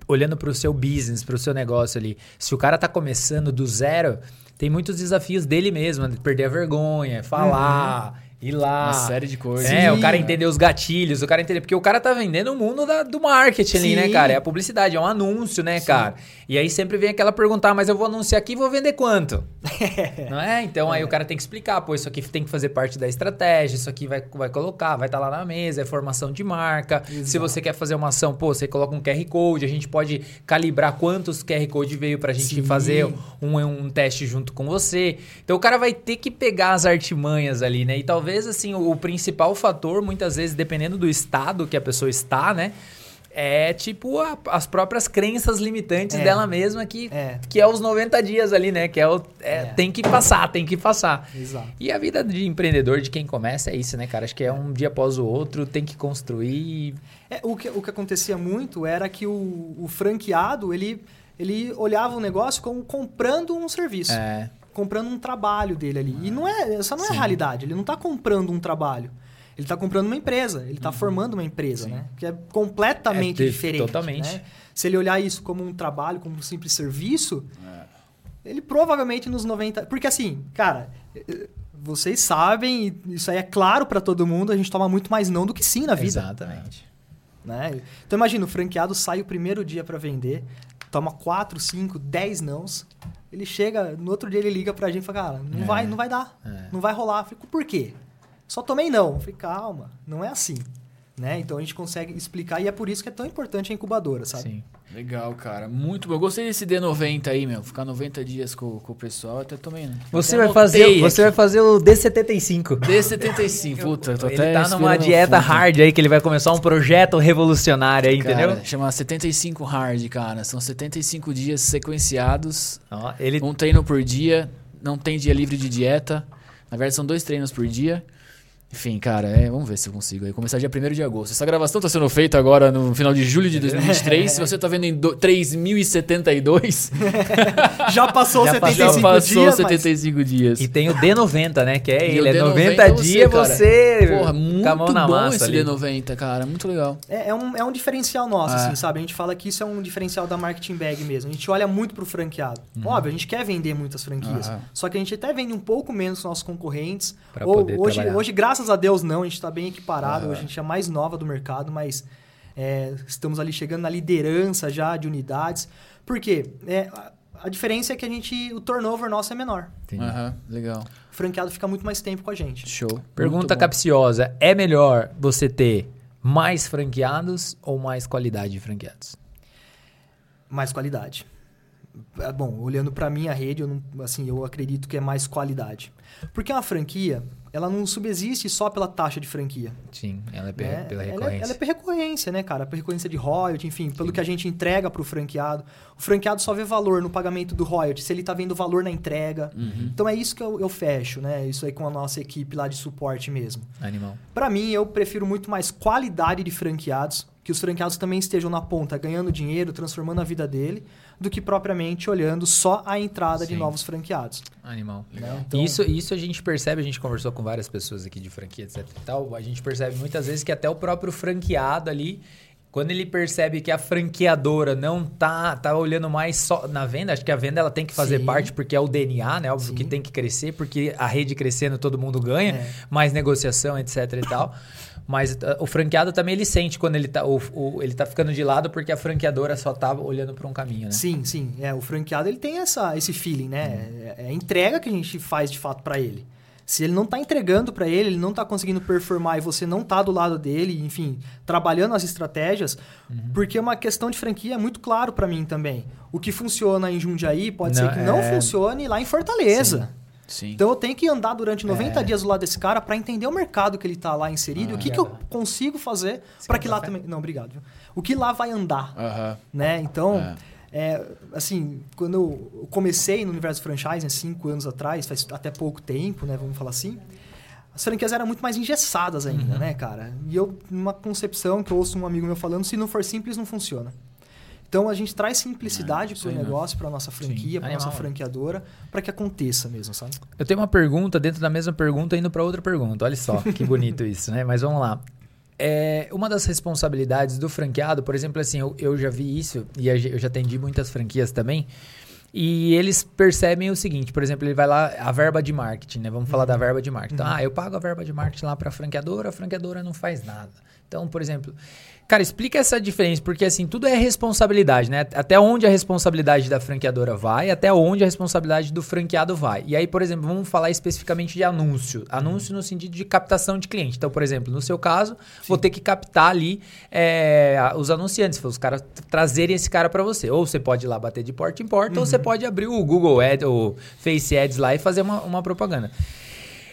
Olhando para o seu business, para o seu negócio ali. Se o cara tá começando do zero, tem muitos desafios dele mesmo, né? perder a vergonha, falar. Uhum ir lá. Uma série de coisas. É, Sim, o cara entender os gatilhos, o cara entender. Porque o cara tá vendendo o mundo da, do marketing Sim. ali, né, cara? É a publicidade, é um anúncio, né, Sim. cara? E aí sempre vem aquela perguntar, mas eu vou anunciar aqui e vou vender quanto? Não é? Então é. aí o cara tem que explicar, pô, isso aqui tem que fazer parte da estratégia, isso aqui vai, vai colocar, vai estar tá lá na mesa, é formação de marca. Exato. Se você quer fazer uma ação, pô, você coloca um QR Code, a gente pode calibrar quantos QR Code veio pra gente fazer um, um teste junto com você. Então o cara vai ter que pegar as artimanhas ali, né? E talvez, assim, o, o principal fator, muitas vezes, dependendo do estado que a pessoa está, né? é tipo a, as próprias crenças limitantes é. dela mesma que é. que é os 90 dias ali, né? Que é o é, é, tem que passar, tem que passar. Exato. E a vida de empreendedor, de quem começa, é isso, né, cara? Acho que é um dia após o outro, tem que construir. É, o, que, o que acontecia muito era que o, o franqueado, ele, ele olhava o negócio como comprando um serviço. É. Comprando um trabalho dele ali. E não é, essa não é Sim. a realidade. Ele não está comprando um trabalho. Ele está comprando uma empresa, ele está uhum. formando uma empresa, Sim. né? Que é completamente é, diferente. Totalmente. Né? Se ele olhar isso como um trabalho, como um simples serviço, é. ele provavelmente nos 90. Porque assim, cara, vocês sabem, isso aí é claro para todo mundo, a gente toma muito mais não do que sim na vida. Exatamente. Né? Então imagina, o franqueado sai o primeiro dia para vender, toma 4, 5, 10 nãos. Ele chega, no outro dia ele liga pra gente e fala, cara, não, é. vai, não vai dar, é. não vai rolar. Eu fico, por quê? Só tomei não. Eu falei, calma, não é assim. Né? Então a gente consegue explicar e é por isso que é tão importante a incubadora, sabe? Sim. Legal, cara. Muito bom. Eu gostei desse D90 aí, meu. Ficar 90 dias com, com o pessoal, até também. Né? Você vai fazer, você vai fazer o D75. D75, puta, tô ele até tá numa dieta hard aí que ele vai começar um projeto revolucionário aí, cara, entendeu? Chama 75 hard, cara. São 75 dias sequenciados. Ó, ele um treino por dia, não tem dia livre de dieta. Na verdade são dois treinos por dia. Enfim, cara, é, vamos ver se eu consigo aí. Começar dia 1 de agosto. Essa gravação está sendo feita agora no final de julho de 2023. se você está vendo em 3072. já passou já 75 já passou dias. 75 mas... dias. E tem o D90, né? Que é ele. É 90 dias você. Porra, muito bom massa esse ali. D90, cara. Muito legal. É, é, um, é um diferencial nosso, é. assim, sabe? A gente fala que isso é um diferencial da marketing bag mesmo. A gente olha muito pro franqueado. Uhum. Óbvio, a gente quer vender muitas franquias. Uhum. Só que a gente até vende um pouco menos os nossos concorrentes. Pra Ou, poder hoje, trabalhar. hoje, graças graças a Deus não, a gente está bem equiparado, uhum. a gente é mais nova do mercado, mas é, estamos ali chegando na liderança já de unidades. Por quê? É, a diferença é que a gente, o turnover nosso é menor. Uhum, legal. O franqueado fica muito mais tempo com a gente. Show. Pergunta capciosa: é melhor você ter mais franqueados ou mais qualidade de franqueados? Mais qualidade. É, bom, olhando para minha rede, eu, não, assim, eu acredito que é mais qualidade. Porque uma franquia, ela não subsiste só pela taxa de franquia. Sim, ela é né? pela recorrência. Ela é, ela é pela recorrência, né, cara? Pela recorrência de royalty, enfim, pelo Sim. que a gente entrega para o franqueado. O franqueado só vê valor no pagamento do royalty, se ele está vendo valor na entrega. Uhum. Então é isso que eu, eu, fecho, né? Isso aí com a nossa equipe lá de suporte mesmo. Animal. Para mim, eu prefiro muito mais qualidade de franqueados, que os franqueados também estejam na ponta ganhando dinheiro, transformando a vida dele do que propriamente olhando só a entrada Sim. de novos franqueados. Animal. Né? Então... Isso, isso a gente percebe, a gente conversou com várias pessoas aqui de franquia, etc e tal, a gente percebe muitas vezes que até o próprio franqueado ali, Quando ele percebe que a franqueadora não tá, tá olhando mais só na venda, acho que a venda ela tem que fazer Sim. parte porque é o DNA, né? Óbvio Sim. que tem que crescer, porque a rede crescendo todo mundo ganha, É. mais negociação, etc e tal. Mas uh, o franqueado também ele sente quando ele tá, o, o- ele tá ficando de lado porque a franqueadora só tá olhando para um caminho, né? Sim, sim. É, o franqueado ele tem essa, esse feeling, né? É, é a entrega que a gente faz de fato para ele. Se ele não tá entregando para ele, ele não tá conseguindo performar e você não tá do lado dele, enfim, trabalhando as estratégias, Uhum. porque uma questão de franquia é muito claro para mim também. O que funciona em Jundiaí pode Não, ser que não é- funcione lá em Fortaleza. Sim. Então eu tenho que andar durante 90 dias do lado desse cara para entender o mercado que ele tá lá inserido e o que, que eu consigo fazer para que lá café? também. Não, obrigado. viu? O que lá vai andar Aham. né? Então, É. é, assim, quando eu comecei no universo franchising, há cinco anos atrás, faz até pouco tempo, né? Vamos falar assim. As franquias eram muito mais engessadas ainda, Uhum. né, cara? E eu, numa concepção que eu ouço um amigo meu falando, se não for simples, não funciona. Então a gente traz simplicidade para o aí, né? negócio, para nossa franquia, para nossa animal. franqueadora, para que aconteça mesmo, sabe? Eu tenho uma pergunta dentro da mesma pergunta indo para outra pergunta. Olha só, que bonito isso, né? Mas vamos lá. É, uma das responsabilidades do franqueado, por exemplo, assim, eu, eu já vi isso e a eu já atendi muitas franquias também. E eles percebem o seguinte, por exemplo, ele vai lá, a verba de marketing, né? Vamos falar da verba de marketing. Então, ah, eu pago a verba de marketing lá para a franqueadora, a franqueadora não faz nada. Então, por exemplo, cara, explica essa diferença, porque assim, tudo é responsabilidade, né? Até onde a responsabilidade da franqueadora vai, até onde a responsabilidade do franqueado vai. E aí, por exemplo, vamos falar especificamente de anúncio. Anúncio no sentido de captação de cliente. Então, por exemplo, no seu caso, vou ter que captar ali é, os anunciantes, os caras trazerem esse cara para você. Ou você pode ir lá bater de porta em porta, ou você pode abrir o Google Ads, ou Face Ads lá e fazer uma, uma propaganda.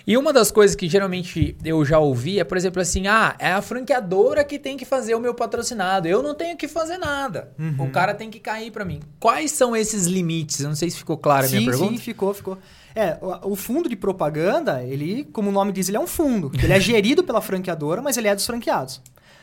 E uma das coisas que geralmente eu já ouvi é, por exemplo, assim: ah, é a franqueadora que tem que fazer o meu patrocinado. Eu não tenho que fazer nada. O cara tem que cair para mim. Quais são esses limites? Eu não sei se ficou clara a minha pergunta. sim, ficou, ficou. É, o, o fundo de propaganda, ele, como o nome diz, ele é um fundo. Ele é gerido pela franqueadora, mas ele é dos franqueados.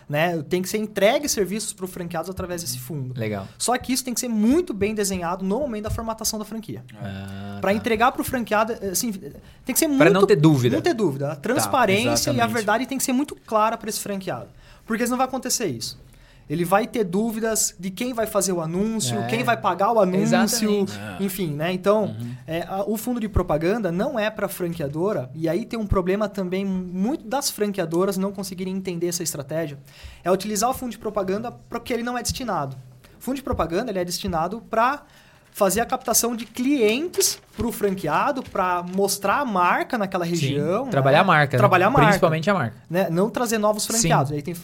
Né? Tem que ser entregue serviços para os franqueados através desse fundo. Legal. Só que isso tem que ser muito bem desenhado no momento da formatação da franquia. Ah, Para tá. entregar para o franqueado, assim, tem que ser muito... Pra não ter dúvida. Não ter dúvida. A transparência e a verdade tem que ser muito clara para esse franqueado. Porque senão vai acontecer isso. Ele vai ter dúvidas de quem vai fazer o anúncio, É. quem vai pagar o anúncio, Exatamente. enfim, né? Então, Uhum. é, a- o fundo de propaganda não é para franqueadora, e aí tem um problema também muito das franqueadoras não conseguirem entender essa estratégia, é utilizar o fundo de propaganda para o que ele não é destinado. O fundo de propaganda ele é destinado para fazer a captação de clientes para o franqueado, para mostrar a marca naquela Sim, região. Trabalhar né? a marca. né? Trabalhar a marca Principalmente a marca. né? Não trazer novos Sim. franqueados. Aí tem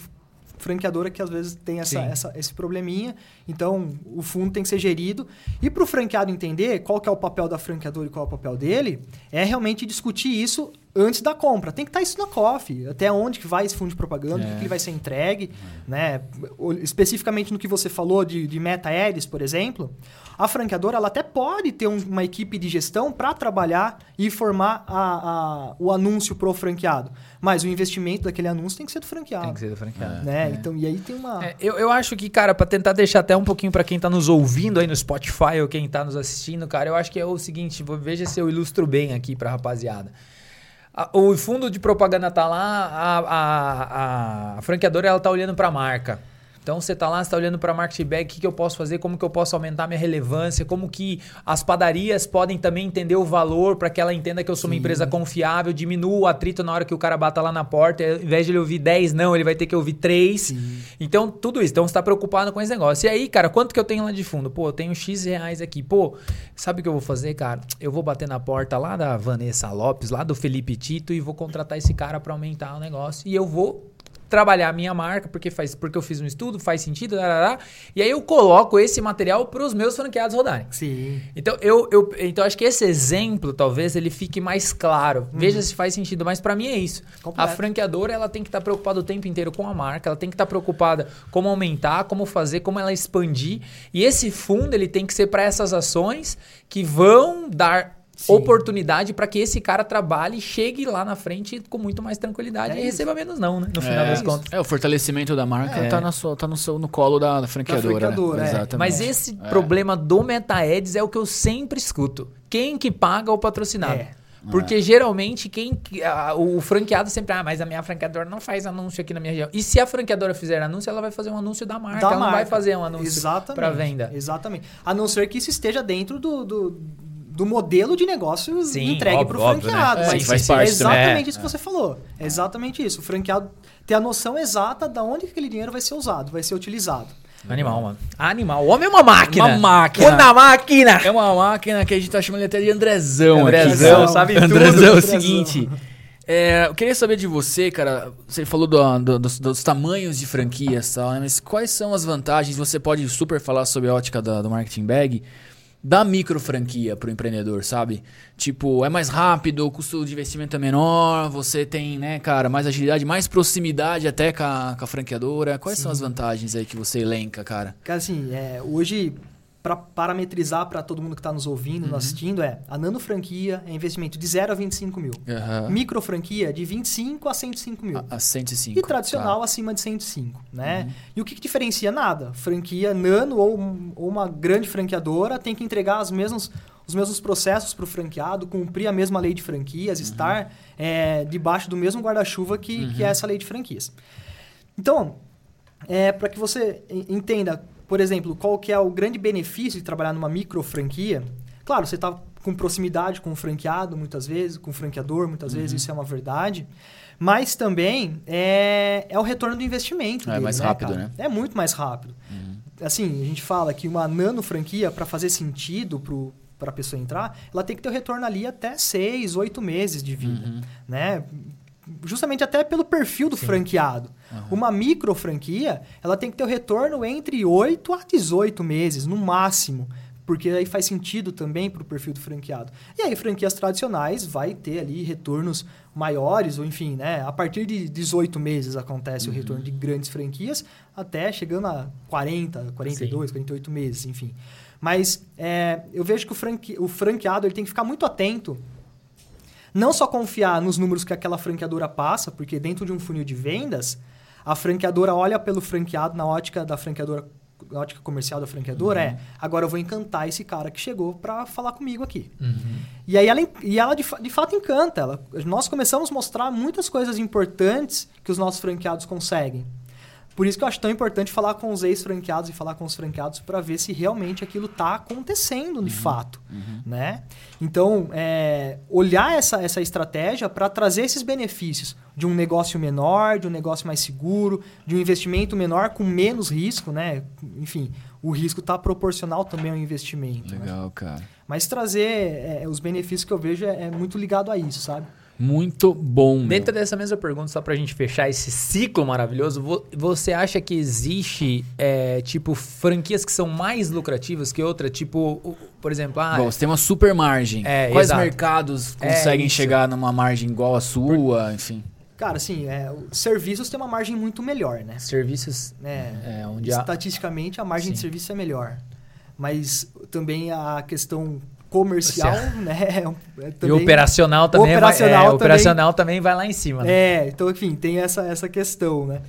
franqueadora que às vezes tem essa, essa- esse probleminha. Então, o fundo tem que ser gerido. E para o franqueado entender qual que é o papel da franqueadora e qual é o papel dele, é realmente discutir isso antes da compra. Tem que estar isso na COF. Até onde que vai esse fundo de propaganda, o que, É. ele vai ser entregue. Né? O- Especificamente no que você falou de, de meta ads, por exemplo, a franqueadora ela até pode ter um- uma equipe de gestão para trabalhar e formar a- a- o anúncio pro franqueado. Mas o investimento daquele anúncio tem que ser do franqueado. Tem que ser do franqueado. Né? Então, e aí tem uma. É, eu, eu acho que, cara, pra tentar deixar até um pouquinho pra quem tá nos ouvindo aí no Spotify ou quem tá nos assistindo, cara, eu acho que é o seguinte, veja se eu ilustro bem aqui pra rapaziada. A- o fundo de propaganda tá lá, a, a, a franqueadora ela tá olhando pra marca. Então você tá lá, você tá olhando para marketing bag, o que, que eu posso fazer, como que eu posso aumentar minha relevância, como que as padarias podem também entender o valor para que ela entenda que eu sou uma empresa confiável, diminua o atrito na hora que o cara bata lá na porta, ao invés de ele ouvir 10 não, ele vai ter que ouvir 3. Então, tudo isso. Então você tá preocupado com esse negócio. E aí, cara, quanto que eu tenho lá de fundo? Pô, eu tenho X reais aqui. Pô, sabe o que eu vou fazer, cara? Eu vou bater na porta lá da Vanessa Lopes, lá do Felipe Tito e vou contratar esse cara para aumentar o negócio. E eu vou trabalhar a minha marca, porque faz porque eu fiz um estudo, faz sentido, tarará, e aí eu coloco esse material para os meus franqueados rodarem. Sim. Então, eu, eu, então acho que esse exemplo, talvez, ele fique mais claro. Veja se faz sentido, mas para mim é isso. Completo. A franqueadora, ela tem que estar preocupada o tempo inteiro com a marca, ela tem que estar preocupada como aumentar, como fazer, como ela expandir. E esse fundo, ele tem que ser para essas ações que vão dar Sim. oportunidade para que esse cara trabalhe e chegue lá na frente com muito mais tranquilidade É e isso. receba menos não, né? No final é, das contas. É, o fortalecimento da marca É. tá, na sua, tá no, seu, no colo da, da franqueadora. né? franqueadora, é. Exatamente. Mas esse problema do Meta Ads é o que eu sempre escuto. Quem que paga o patrocinado? É. Porque geralmente quem. a- o franqueado sempre, ah, mas a minha franqueadora não faz anúncio aqui na minha região. E se a franqueadora fizer anúncio, ela vai fazer um anúncio da marca. Da ela não vai marca. fazer um anúncio Exatamente. para venda. Exatamente. A não ser que isso esteja dentro do, do, do modelo de negócio Sim, entregue para o óbvio, franqueado. né? Mas Sim, faz é parte também. exatamente isso que você falou. É exatamente isso. O franqueado ter a noção exata de onde que aquele dinheiro vai ser usado, vai ser utilizado. Animal, mano. Animal. O homem é uma máquina. Uma máquina. Na máquina. É uma máquina que a gente tá chamando ele até de Andrezão. Andrezão, aqui, sabe Andrezão, tudo. é o Andrezão. seguinte. é, eu queria saber de você, cara. Você falou do- do- dos, dos tamanhos de franquias e tal, né? Mas quais são as vantagens? Você pode super falar sobre a ótica da- do marketing bag da micro franquia pro empreendedor, sabe? Tipo, é mais rápido, o custo de investimento é menor, você tem, né, cara, mais agilidade, mais proximidade até com a, com a franqueadora. Quais são as vantagens aí que você elenca, cara? Cara, assim, é, hoje, para parametrizar para todo mundo que está nos ouvindo, Uhum. nos assistindo, é a nano franquia é investimento de 0 a 25 mil. Aham. Micro franquia de 25 a 105 mil. A, a 105. E tradicional tá. acima de 105, né? E o que, que diferencia? Nada. Franquia nano ou, ou uma grande franqueadora tem que entregar as mesmas, os mesmos processos para o franqueado, cumprir a mesma lei de franquias, estar é, debaixo do mesmo guarda-chuva que, que é essa lei de franquias. Então, é, para que você en- entenda, por exemplo, qual que é o grande benefício de trabalhar numa micro franquia, claro, você está com proximidade com o franqueado, muitas vezes, com o franqueador, muitas vezes, isso é uma verdade. Mas também é, é o retorno do investimento. É dele, mais né, rápido, cara? né? É muito mais rápido. Assim, a gente fala que uma nano franquia, para fazer sentido para a pessoa entrar, ela tem que ter o retorno ali até seis, oito meses de vida. Né? Justamente até pelo perfil do franqueado. Uma micro franquia, ela tem que ter o retorno entre 8 a 18 meses, no máximo. Porque aí faz sentido também para o perfil do franqueado. E aí, franquias tradicionais vai ter ali retornos maiores, ou enfim, né? A partir de 18 meses acontece o retorno de grandes franquias, até chegando a 40, 42, 48 meses, enfim. Mas é, eu vejo que o, franque, o franqueado ele tem que ficar muito atento não só confiar nos números que aquela franqueadora passa, porque dentro de um funil de vendas, a franqueadora olha pelo franqueado na ótica da franqueadora, na ótica comercial da franqueadora, é agora eu vou encantar esse cara que chegou para falar comigo aqui. E aí ela, e ela de, de fato encanta. Ela, nós começamos a mostrar muitas coisas importantes que os nossos franqueados conseguem. Por isso que eu acho tão importante falar com os ex-franqueados e falar com os franqueados para ver se realmente aquilo está acontecendo de fato. Né? Então, é, olhar essa, essa estratégia para trazer esses benefícios de um negócio menor, de um negócio mais seguro, de um investimento menor com menos risco. Né? Enfim, o risco está proporcional também ao investimento. né? Legal, cara. Mas trazer é, os benefícios que eu vejo é, é muito ligado a isso, sabe? Muito bom. meu. Dentro dessa mesma pergunta, só pra gente fechar esse ciclo maravilhoso, vo- você acha que existe, é, tipo, franquias que são mais lucrativas que outra? Tipo, o- por exemplo, ah, Bom, você tem uma super margem. É, Quais exato. mercados É conseguem isso. chegar numa margem igual a sua, enfim? Cara, assim, é, serviços têm uma margem muito melhor, né? serviços É, é, onde estatisticamente a margem de Sim. serviço é melhor. Mas também a questão comercial, né? é é E também- o operacional também operacional vai, é, também- operacional também vai lá em cima. né? É, então, enfim, tem essa, essa questão, né?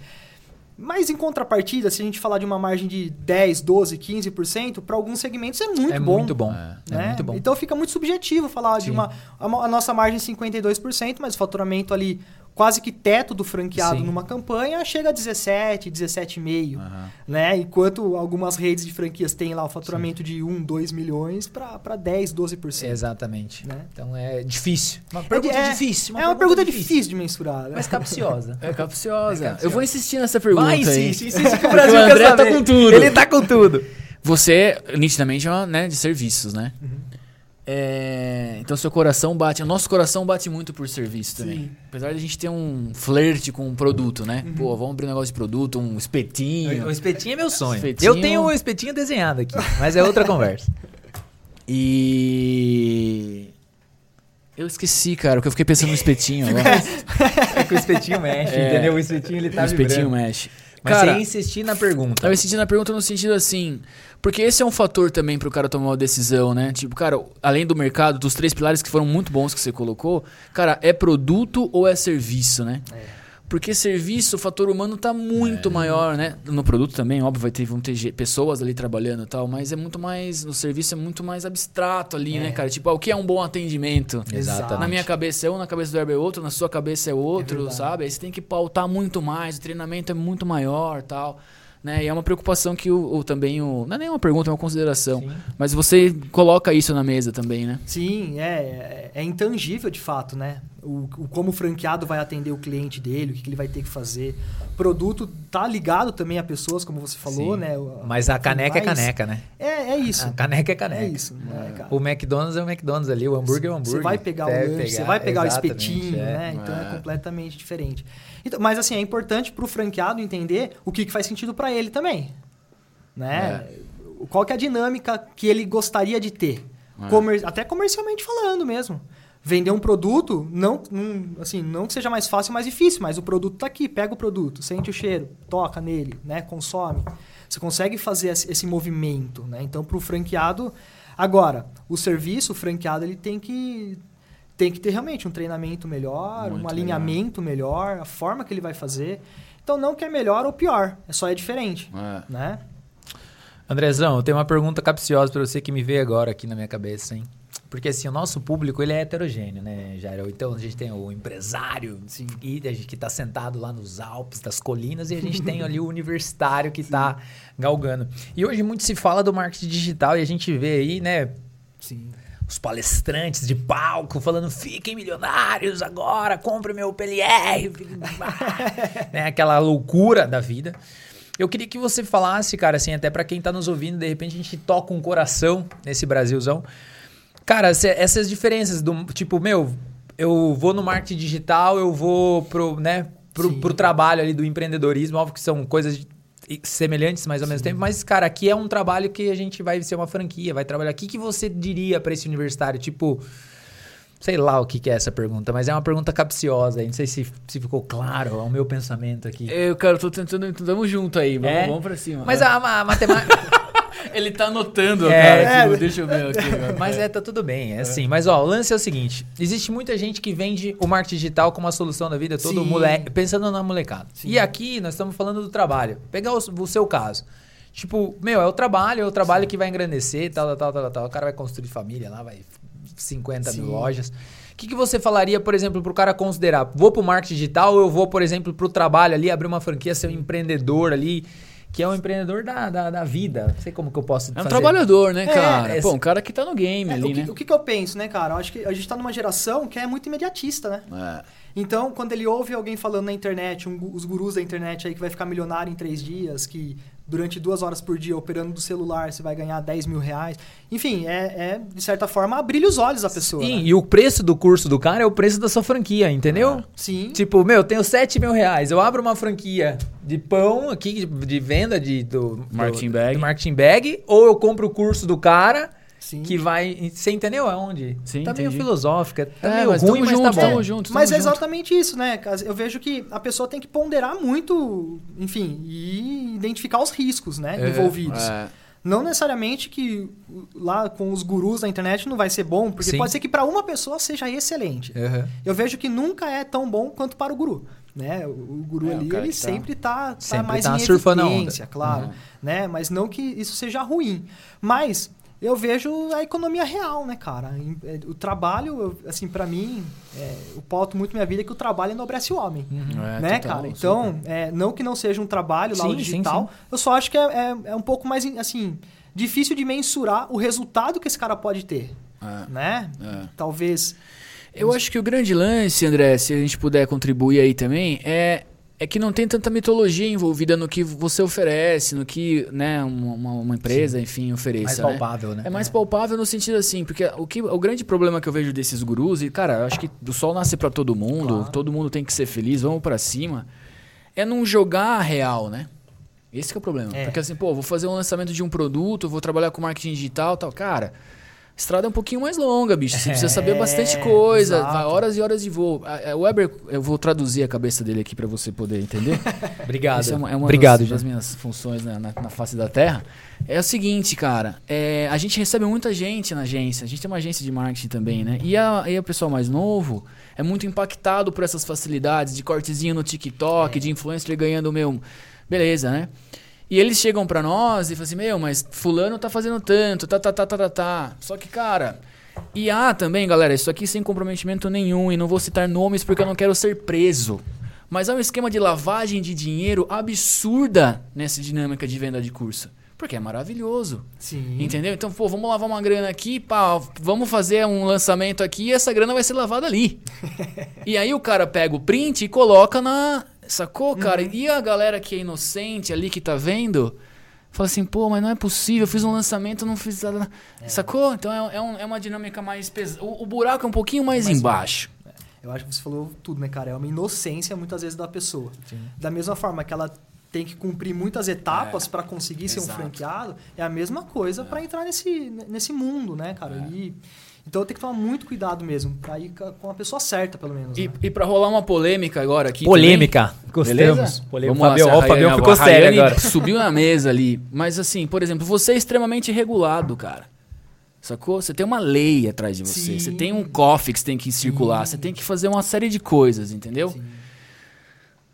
Mas em contrapartida, se a gente falar de uma margem de 10, 12, 15%, para alguns segmentos é muito é bom. muito bom. É. É, né? muito bom. Então fica muito subjetivo falar de Sim. uma. A, a nossa margem é 52%, mas o faturamento ali quase que teto do franqueado Sim. numa campanha chega a 17, 17,5, né? Enquanto algumas redes de franquias têm lá o faturamento de 1, 2 milhões para 10, 12%. Exatamente. Né? Então é difícil. Uma É pergunta é- difícil. é uma pergunta difícil de mensurar. né? mas capciosa. É capciosa. É capciosa. Eu vou insistir nessa pergunta Vai, insiste, insiste que o Brasil o quer André tá saber. com tudo. Ele tá com tudo. Você, nitidamente, é uma, né, de serviços, né? Uhum. É, então seu coração bate. O nosso coração bate muito por serviço também. Sim. Apesar de a gente ter um flerte com um produto, né? Uhum. Pô, vamos abrir um negócio de produto, um espetinho. O espetinho é meu sonho. Espetinho- Eu tenho o espetinho desenhado aqui, mas é outra conversa. E. Eu esqueci, cara, o que eu fiquei pensando no espetinho agora. É que o espetinho mexe, É. entendeu? O espetinho ele tá o espetinho vibrando. mexe. Mas Cara, sem insistir na pergunta. Eu senti na pergunta no sentido assim. Porque esse é um fator também pro cara tomar uma decisão, né? Tipo, cara, além do mercado, dos três pilares que foram muito bons que você colocou, cara, é produto ou é serviço, né? Porque serviço, o fator humano tá muito maior, né? No produto também, óbvio, vai ter, vão ter pessoas ali trabalhando e tal, mas é muito mais. No serviço é muito mais abstrato ali, né, cara? Tipo, ah, o que é um bom atendimento? Exatamente. Na minha cabeça é um, na cabeça do Herbert é outro, na sua cabeça é outro, verdade. sabe? Aí você tem que pautar muito mais, o treinamento é muito maior tal. Né? E é uma preocupação que o, o- também o. Não é nem uma pergunta, é uma consideração. Sim. Mas você coloca isso na mesa também, né? Sim, é, é, é intangível de fato, né? O, o como o franqueado vai atender o cliente dele, o que, que ele vai ter que fazer. O produto tá ligado também a pessoas, como você falou, Sim. né? O- Mas a caneca é mais- caneca, né? É, é isso. A caneca é caneca. É isso, né, cara? O McDonald's é o McDonald's ali, o hambúrguer é o hambúrguer. Você vai pegar o lanche, você vai pegar o espetinho, é. né? Então é. É. completamente diferente. Então, mas assim, é importante pro franqueado entender o que, que faz sentido para ele também. Né? Qual que é a dinâmica que ele gostaria de ter? É. Comer- até comercialmente falando mesmo. Vender um produto, não, não- assim, não que seja mais fácil, mais difícil, mas o produto tá aqui, pega o produto, sente o cheiro, toca nele, né, consome. Você consegue fazer esse movimento, né? Então, para o franqueado, agora, o serviço, o franqueado, ele tem que tem que ter realmente um treinamento melhor, Muito um alinhamento melhor, a forma que ele vai fazer. Então, não que é melhor ou pior, é só é diferente, É. né? Andrezão, eu tenho uma pergunta capciosa pra você que me veio agora aqui na minha cabeça, hein? Porque assim, o nosso público, ele é heterogêneo, né, Jairo? Então, a gente tem o empresário a gente que tá sentado lá nos Alpes, das colinas, e a gente tem ali o universitário que tá galgando. E hoje muito se fala do marketing digital e a gente vê aí, né, Sim. os palestrantes de palco falando fiquem milionários agora, compre meu PLR, né, aquela loucura da vida. Eu queria que você falasse, cara, assim, até pra quem tá nos ouvindo, de repente a gente toca um coração nesse Brasilzão. Cara, essas diferenças do tipo, meu, eu vou no marketing digital, eu vou pro, né, pro, Sim. pro trabalho ali do empreendedorismo, óbvio que são coisas semelhantes, mas ao mesmo tempo, mas cara, aqui é um trabalho que a gente vai ser uma franquia, vai trabalhar. O que, que você diria pra esse universitário? Tipo, sei lá o que, que é essa pergunta, mas é uma pergunta capciosa, não sei se, se ficou claro, é o meu pensamento aqui. Eu, cara, eu tô tentando. Tamo junto aí, vamos, É? vamos pra cima. Mas a, a matemática. Ele tá anotando, É, cara. é. tipo, deixa eu ver aqui. agora. Mas é, tá tudo bem, é assim. Mas ó, o lance é o seguinte: existe muita gente que vende o marketing digital como a solução da vida, todo Sim. moleque, pensando na molecada. Sim. E aqui nós estamos falando do trabalho. Pegar o, o seu caso. Tipo, meu, é o trabalho, é o trabalho que vai engrandecer, tal, tal, tal, tal, tal. O cara vai construir família lá, vai 50 mil Sim. lojas. O que, que você falaria, por exemplo, pro cara considerar? Vou pro marketing digital ou eu vou, por exemplo, pro trabalho ali, abrir uma franquia, ser um empreendedor ali, que é um empreendedor da, da, da vida. Não sei como que eu posso É um fazer. trabalhador, né, É, cara? esse- Pô, um cara que tá no game É, ali, o, que, né? o que que eu penso, né, cara? Eu acho que a gente tá numa geração que é muito imediatista, né? É. Então, quando ele ouve alguém falando na internet, um os gurus da internet aí que vai ficar milionário em três dias, que durante duas horas por dia operando do celular você vai ganhar 10 mil reais. Enfim, é, é, de certa forma brilha os olhos da pessoa. Sim, né? e o preço do curso do cara é o preço da sua franquia, entendeu? Sim. Tipo, meu, eu tenho 7 mil reais. Eu abro uma franquia de pão aqui, de, de venda de, do, Marketing do, bag. do marketing bag, ou eu compro o curso do cara Sim. que vai. Você entendeu aonde? Sim, tá meio entendi. filosófica. Tá É, meio mas ruim, mas junto, tá bom. tamo junto. Mas é exatamente isso, né? Eu vejo que a pessoa tem que ponderar muito, enfim, e identificar os riscos, né, É, envolvidos. É. Não necessariamente que lá com os gurus da internet não vai ser bom, porque Sim. pode ser que para uma pessoa seja excelente. Aham. Eu vejo que nunca é tão bom quanto para o guru. Né? O o guru É, ali, ele tá- sempre tá, tá Sempre mais tá em surfando claro. Uhum. Né? Mas não que isso seja ruim. Mas eu vejo a economia real, né, cara? É, O trabalho, assim, para mim, é, eu pauto muito minha vida que o trabalho enobrece o homem. É, né, total, cara? Então, é, não que não seja um trabalho lá Sim, o sim, digital, sim. eu só acho que é, é, é um pouco mais, assim, difícil de mensurar o resultado que esse cara pode ter, É. né? É. Talvez... Eu acho que o grande lance, André, se a gente puder contribuir aí também, é, é que não tem tanta mitologia envolvida no que você oferece, no que né, uma, uma- empresa, enfim, ofereça. Mais né? palpável, né? É mais palpável no sentido assim, porque o, que, o grande problema que eu vejo desses gurus, e cara, eu acho que o sol nasce pra todo mundo, Claro. todo mundo tem que ser feliz, vamos pra cima, é não jogar a real, né? Esse que é o problema. É. Porque assim, pô, vou fazer um lançamento de um produto, vou trabalhar com marketing digital e tal. Cara, Estrada é um pouquinho mais longa, bicho. Você precisa saber É, bastante coisa. exato. Vai horas e horas de voo. O Weber, eu vou traduzir a cabeça dele aqui pra você poder entender. Obrigado. Essa é uma, é uma Obrigado, das, das minhas funções na, na- na face da Terra. É o seguinte, cara. é, a gente recebe muita gente na agência. A gente tem uma agência de marketing também, né? E, a, e o pessoal mais novo é muito impactado por essas facilidades de cortezinho no TikTok, É. de influencer ganhando meu. Beleza, né? E eles chegam pra nós e falam assim: Meu, mas Fulano tá fazendo tanto, tá, tá, tá, tá, tá, tá. Só que, cara. E há também, galera, isso aqui sem comprometimento nenhum, e não vou citar nomes porque eu não quero ser preso. Mas há um esquema de lavagem de dinheiro absurda nessa dinâmica de venda de curso. Porque é maravilhoso. Sim. Entendeu? Então, pô, vamos lavar uma grana aqui, pá, vamos fazer um lançamento aqui e essa grana vai ser lavada ali. e aí o cara pega o print e coloca na. Sacou, cara? E a galera que é inocente ali que tá vendo. Fala assim, pô, mas não é possível, eu fiz um lançamento, não fiz nada. Sacou? Então é, é um- é uma dinâmica mais pesada. O, o buraco é um pouquinho mais, embaixo. Eu acho que você falou tudo, né, cara? É uma inocência muitas vezes da pessoa. Da mesma forma que ela tem que cumprir muitas etapas É, pra conseguir ser um exato. franqueado, é a mesma coisa pra entrar nesse, nesse mundo, né, cara? É. E, então tem que tomar muito cuidado mesmo, pra ir com a pessoa certa, pelo menos. E, né? e pra rolar uma polêmica agora aqui. Polêmica. também, Gostamos. Beleza? Polêmica. Vamos lá, Fabião, o Fabião ficou sério agora. Subiu na mesa ali. Mas assim, por exemplo, você é extremamente regulado, cara. Sacou? Você tem uma lei atrás de você. Sim. Você tem um cofre que você tem que circular. Você tem que fazer uma série de coisas, entendeu?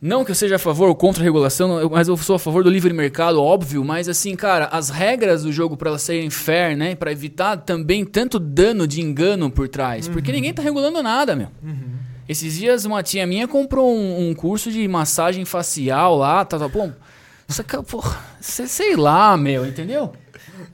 Não que eu seja a favor ou contra a regulação, mas eu sou a favor do livre mercado, óbvio. Mas assim, cara, as regras do jogo para elas serem fair, né? Pra evitar também tanto dano de engano por trás. Porque ninguém tá regulando nada, meu. Esses dias uma tia minha comprou um, um curso de massagem facial lá, tá, tá. Isso aqui, porra, sei lá, meu, entendeu?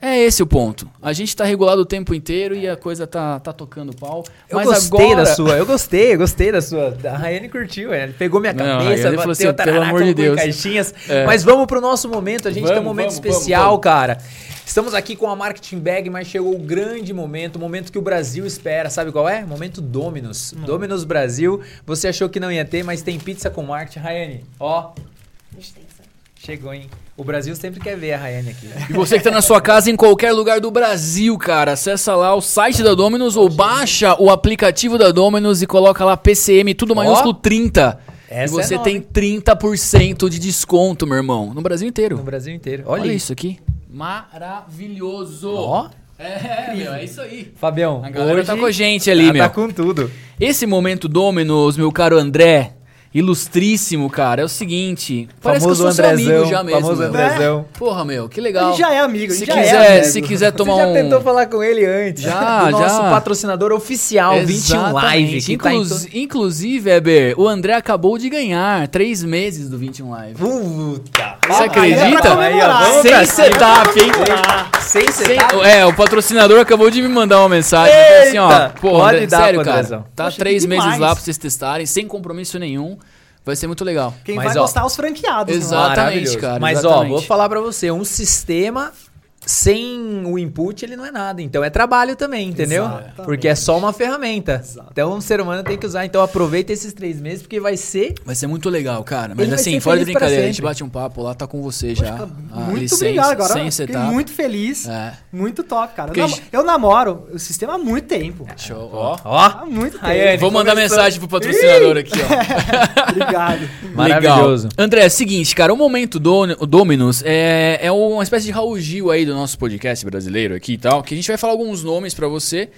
É esse o ponto. A gente tá regulado o tempo inteiro e a coisa tá, tá tocando pau. Eu Mas gostei agora... da sua, eu gostei, eu gostei da sua. A Rayane curtiu, é. ele pegou minha Não, cabeça, Rayane bateu, falou assim, tarará, pelo amor de Deus. caixinhas. É. Mas vamos pro nosso momento, a gente tem um Vamos, momento vamos, especial, vamos, vamos. cara. Estamos aqui com a Marketing Bag, mas chegou o grande momento, o momento que o Brasil espera. Sabe qual é? Momento Dominus. Dominus Brasil. Você achou que não ia ter, mas tem pizza com marketing. Rayane, ó, chegou, hein? O Brasil sempre quer ver a Rayane aqui. E você que tá na sua casa em qualquer lugar do Brasil, cara, acessa lá o site da Dominus ou baixa o aplicativo da Dominus e coloca lá PCM, tudo maiúsculo 30. Essa e você é tem hein? 30% de desconto, meu irmão, no Brasil inteiro. No Brasil inteiro. Olha, Olha, isso aqui. Maravilhoso. Ó. É, meu, é isso aí. Fabião, A galera hoje tá com a gente ali, ela meu. Tá com tudo. Esse momento Dominus, meu caro André, ilustríssimo, cara, é o seguinte. Parece famoso que eu sou seu Andrezão. amigo já mesmo. famoso meu. Andrezão. Porra, meu, que legal. gente já é amigo, se já é quiser, amigo. se quiser tomar Você já um tentou falar com ele antes. Já, do nosso já. patrocinador oficial, 21 Live. Exatamente. Que tá em Inclus- Inclusive, Weber, o André acabou de ganhar três meses do 21 Live. Puta. Você acredita? Aí é vamos Sem setup, hein? Sem setup. é, o patrocinador acabou de me mandar uma mensagem. Falou assim, ó, Eita! pô, Pode André, dar sério, cara. Andrezão. Tá Poxa, três meses lá pra vocês testarem, sem compromisso nenhum. Vai ser muito legal. Quem Mas, vai ó, gostar é os franqueados. Exato. Exatamente, cara, Mas exatamente. ó, vou falar pra você, um sistema sem o input ele não é nada. Então é trabalho também, entendeu? Exatamente. Porque é só uma ferramenta. Exato. Então o ser humano tem que usar. Então aproveita esses três meses porque vai ser. Vai ser muito legal, cara. Mas assim, fora de brincadeira, a gente bate um papo lá, tá com você já. Ah, Muito licença, obrigado. Agora sem eu fiquei setup. muito feliz. É. Muito top, cara. Eu, gente- eu namoro o sistema há muito tempo. Show. Ó. Ó, Há muito tempo. Rayane, Vou mandar começou. mensagem pro patrocinador aqui, ó. Obrigado. Maravilhoso. Legal. André, é o seguinte, cara, o momento do, o Dominus é, é uma espécie de Raul Gil aí do nosso podcast brasileiro aqui e tal, que a gente vai falar alguns nomes pra você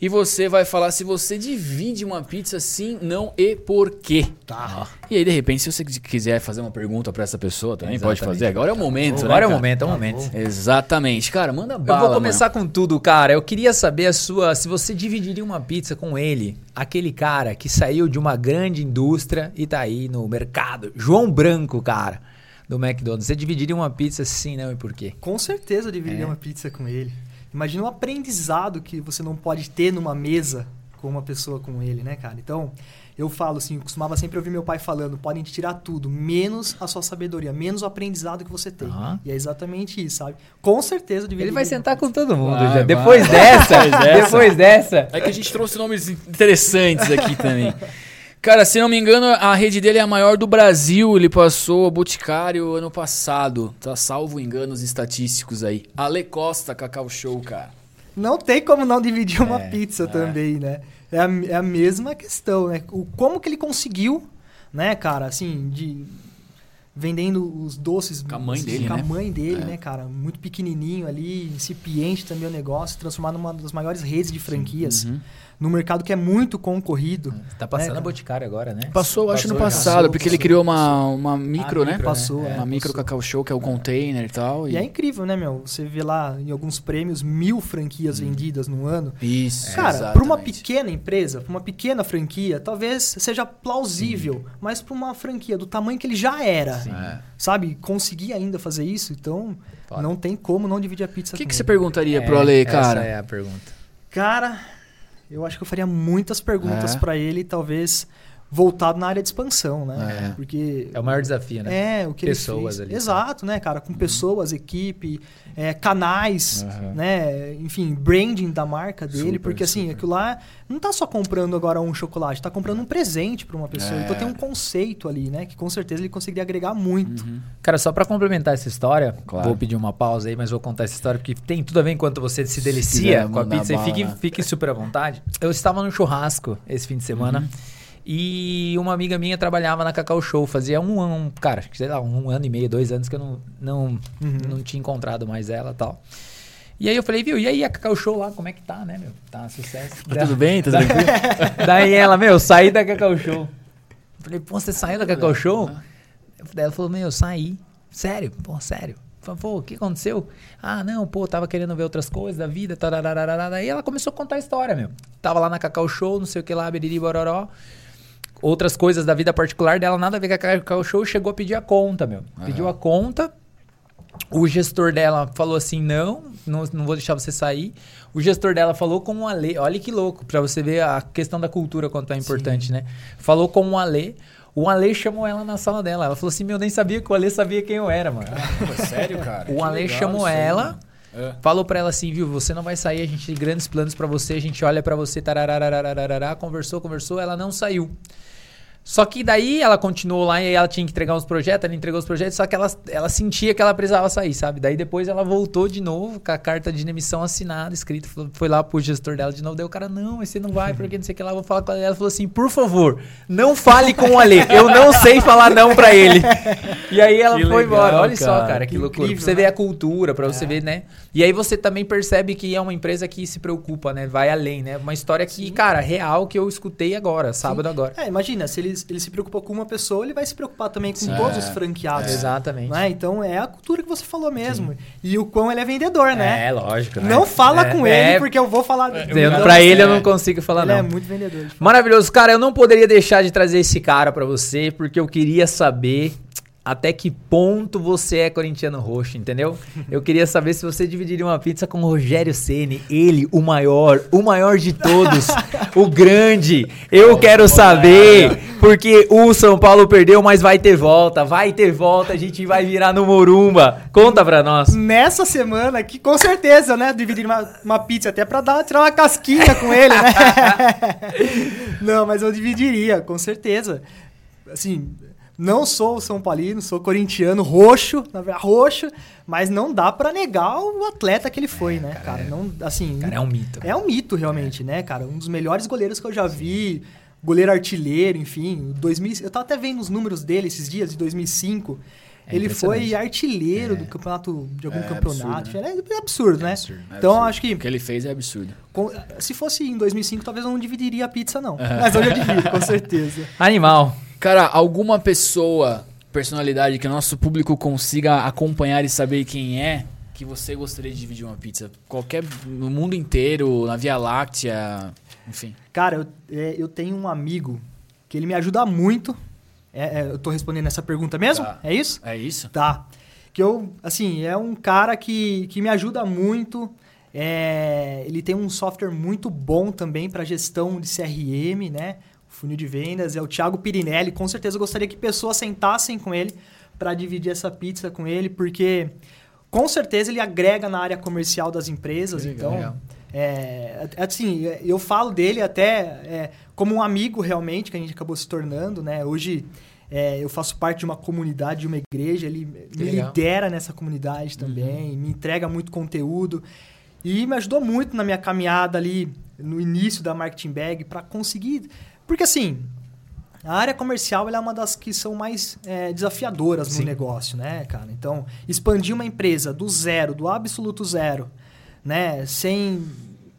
e você vai falar se você divide uma pizza sim, não e por quê. Tá. E aí, de repente, se você quiser fazer uma pergunta pra essa pessoa também, pode Exatamente. fazer. Agora é o momento, né, Agora é o momento, é o momento. Exatamente. Cara, manda Eu bala, vou começar com tudo, cara. Eu queria saber a sua, se você dividiria uma pizza com ele, aquele cara que saiu de uma grande indústria e tá aí no mercado, João Branco, cara, do McDonald's. Você dividiria uma pizza sim, não e por quê? Com certeza eu dividiria É. uma pizza com ele. Imagina o aprendizado que você não pode ter numa mesa com uma pessoa com ele, né, cara? Então, eu falo assim, eu costumava sempre ouvir meu pai falando, podem te tirar tudo, menos a sua sabedoria, menos o aprendizado que você tem. Aham. E é exatamente isso, sabe? Com certeza eu dividiria. Ele vai sentar com todo mundo Vai, já. vai. Depois dessa, Depois dessa. depois dessa. É que a gente trouxe nomes interessantes aqui também. Cara, se não me engano, a rede dele é a maior do Brasil. Ele passou o Boticário ano passado. Tá salvo enganos estatísticos aí. Ale Costa, Cacau Show, cara. não tem como não dividir uma É, pizza é. também, né? É a, é a mesma questão, né? O, como que ele conseguiu, né, cara, assim, de vendendo os doces Com a mãe dele, com né? a mãe dele, É. né, cara, muito pequenininho ali, incipiente também o negócio, transformar numa das maiores redes de franquias Uhum. No mercado que é muito concorrido. Tá passando É, a. Boticário agora, né? Passou, acho, no passado, passou, porque ele passou, criou uma, uma micro, Ah, né? micro, Passou, né? é, uma micro passou. Cacau Show, que é o container e tal. E é incrível, né, meu? Você vê lá em alguns prêmios mil franquias vendidas no ano. Isso, Cara, para uma pequena empresa, para uma pequena franquia, talvez seja plausível, mas para uma franquia do tamanho que ele já era, É. sabe? Conseguir ainda fazer isso, então Foda. não tem como não dividir a pizza O que, que você ele. perguntaria pro Ale, cara? Essa é a pergunta. Cara, eu acho que eu faria muitas perguntas É. pra ele, talvez voltado na área de expansão, né? É. Porque É o maior desafio, né? É, o que Pessoas ele ali, fez. Exato, né, cara? Com pessoas, equipe, é, canais, Aham. né? Enfim, branding da marca dele. Super, porque assim, super. aquilo lá não tá só comprando agora um chocolate, tá comprando um presente pra uma pessoa. É. Então tem um conceito ali, né? Que com certeza ele conseguiria agregar muito. Uhum. Cara, só pra complementar essa história, Claro. vou pedir uma pausa aí, mas vou contar essa história porque tem tudo a ver enquanto você se Se delicia quiser com a pizza e bala, fique, né? fique super à vontade. Eu estava num churrasco esse fim de semana e uma amiga minha trabalhava na Cacau Show, fazia um ano, cara, sei lá, um ano e meio, dois anos que eu não, não, Uhum. não tinha encontrado mais ela e tal. E aí eu falei, viu, e aí a Cacau Show lá, como é que tá, né, meu? Tá um sucesso. Tá tudo bem? Tá tranquilo? Daí ela, meu, saí da Cacau Show. Eu Falei, pô, você saiu da Cacau Show? Daí ela falou, meu, eu saí. Sério? Pô, sério. Falei, pô, o que aconteceu? Ah, não, pô, tava querendo ver outras coisas da vida, tararararara. Daí ela começou a contar a história, meu. Tava lá na Cacau Show, não sei o que lá, beriri, bororó. Outras coisas da vida particular dela, nada a ver com a Cacau Show, chegou a pedir a conta, meu. Pediu a conta, o gestor dela falou assim: não, não, não vou deixar você sair. O gestor dela falou com o Ale. Olha que louco, pra você ver a questão da cultura quanto é importante, né? Falou com o Ale. O Ale chamou ela na sala dela. Ela falou assim: meu, nem sabia que o Ale sabia quem eu era, mano. Pô, sério, cara? O Que Ale legal chamou ela. mano. É. Falou pra ela assim, viu? Você não vai sair, a gente tem grandes planos pra você, a gente olha pra você, tararararararará, conversou, conversou, ela não saiu. Só que daí ela continuou lá e ela tinha que entregar uns projetos, ela entregou os projetos, só que ela, ela sentia que ela precisava sair, sabe? Daí depois ela voltou de novo com a carta de demissão assinada, escrita, foi lá pro gestor dela de novo, daí o cara, não, mas você não vai, porque não sei o que lá, vou falar com ela. Ela falou assim, por favor, não fale com o Ale, eu não sei falar não pra ele. E aí ela Que foi legal, embora, olha só, cara, cara, que, que loucura. incrível, pra você né? ver a cultura, pra você ver, né? E aí você também percebe que é uma empresa que se preocupa, né? Vai além, né? Uma história que, cara, real que eu escutei agora, sábado agora. É, imagina, se ele, ele se preocupou com uma pessoa, ele vai se preocupar também com Sim. todos É, os franqueados. Exatamente. Né? Então é a cultura que você falou mesmo. E o quão ele é vendedor, né? É, lógico. né? Não fala É, com é, ele, porque eu vou falar. eu- Não, pra ele eu é. não consigo falar, ele não. é muito vendedor. Maravilhoso. Cara, eu não poderia deixar de trazer esse cara pra você, porque eu queria saber até que ponto você é corintiano roxo, entendeu? Eu queria saber se você dividiria uma pizza com o Rogério Ceni, ele, o maior, o maior de todos, o grande. Eu quero saber, porque o São Paulo perdeu, mas vai ter volta, vai ter volta, a gente vai virar no Morumba. Conta pra nós. Nessa semana aqui, com certeza, né? Dividir uma, uma pizza até pra dar, tirar uma casquinha com ele, né? não, mas eu dividiria, com certeza. Assim, não sou São Paulino, sou corintiano, roxo, na verdade, roxo, mas não dá pra negar o atleta que ele foi, né, cara? Não, assim, Cara, é um mito. é um mito, realmente, né, cara? Um dos melhores goleiros que eu já vi, goleiro artilheiro, enfim. 2000, eu tava até vendo os números dele esses dias, de 2005. É ele foi artilheiro do campeonato, de algum É campeonato. absurdo, É absurdo, né? absurdo, é então, absurdo. acho que O que ele fez é absurdo. com- se fosse em 2005, talvez eu não dividiria a pizza, não. Mas hoje eu divido, com certeza. Animal. Cara, alguma pessoa, personalidade que o nosso público consiga acompanhar e saber quem é, que você gostaria de dividir uma pizza? Qualquer. No mundo inteiro, na Via Láctea, enfim. Cara, eu, é, eu tenho um amigo que ele me ajuda muito. É, é, eu tô respondendo essa pergunta mesmo? Tá. É isso? É isso? Tá. Que eu, assim, é um cara que, que me ajuda muito. É, ele tem um software muito bom também para gestão de CRM, né? Funil de vendas. É o Thiago Pirinelli. Com certeza eu gostaria que pessoas sentassem com ele para dividir essa pizza com ele, porque com certeza ele agrega na área comercial das empresas. Legal. então, é, assim, eu falo dele até é, como um amigo realmente que a gente acabou se tornando, né? Hoje é, eu faço parte de uma comunidade, de uma igreja, ele me legal. lidera nessa comunidade também, me entrega muito conteúdo. E me ajudou muito na minha caminhada ali no início da marketing bag para conseguir, porque assim, a área comercial é uma das que são mais é, desafiadoras Sim. no negócio, né, cara? Então, expandir uma empresa do zero, do absoluto zero, né, sem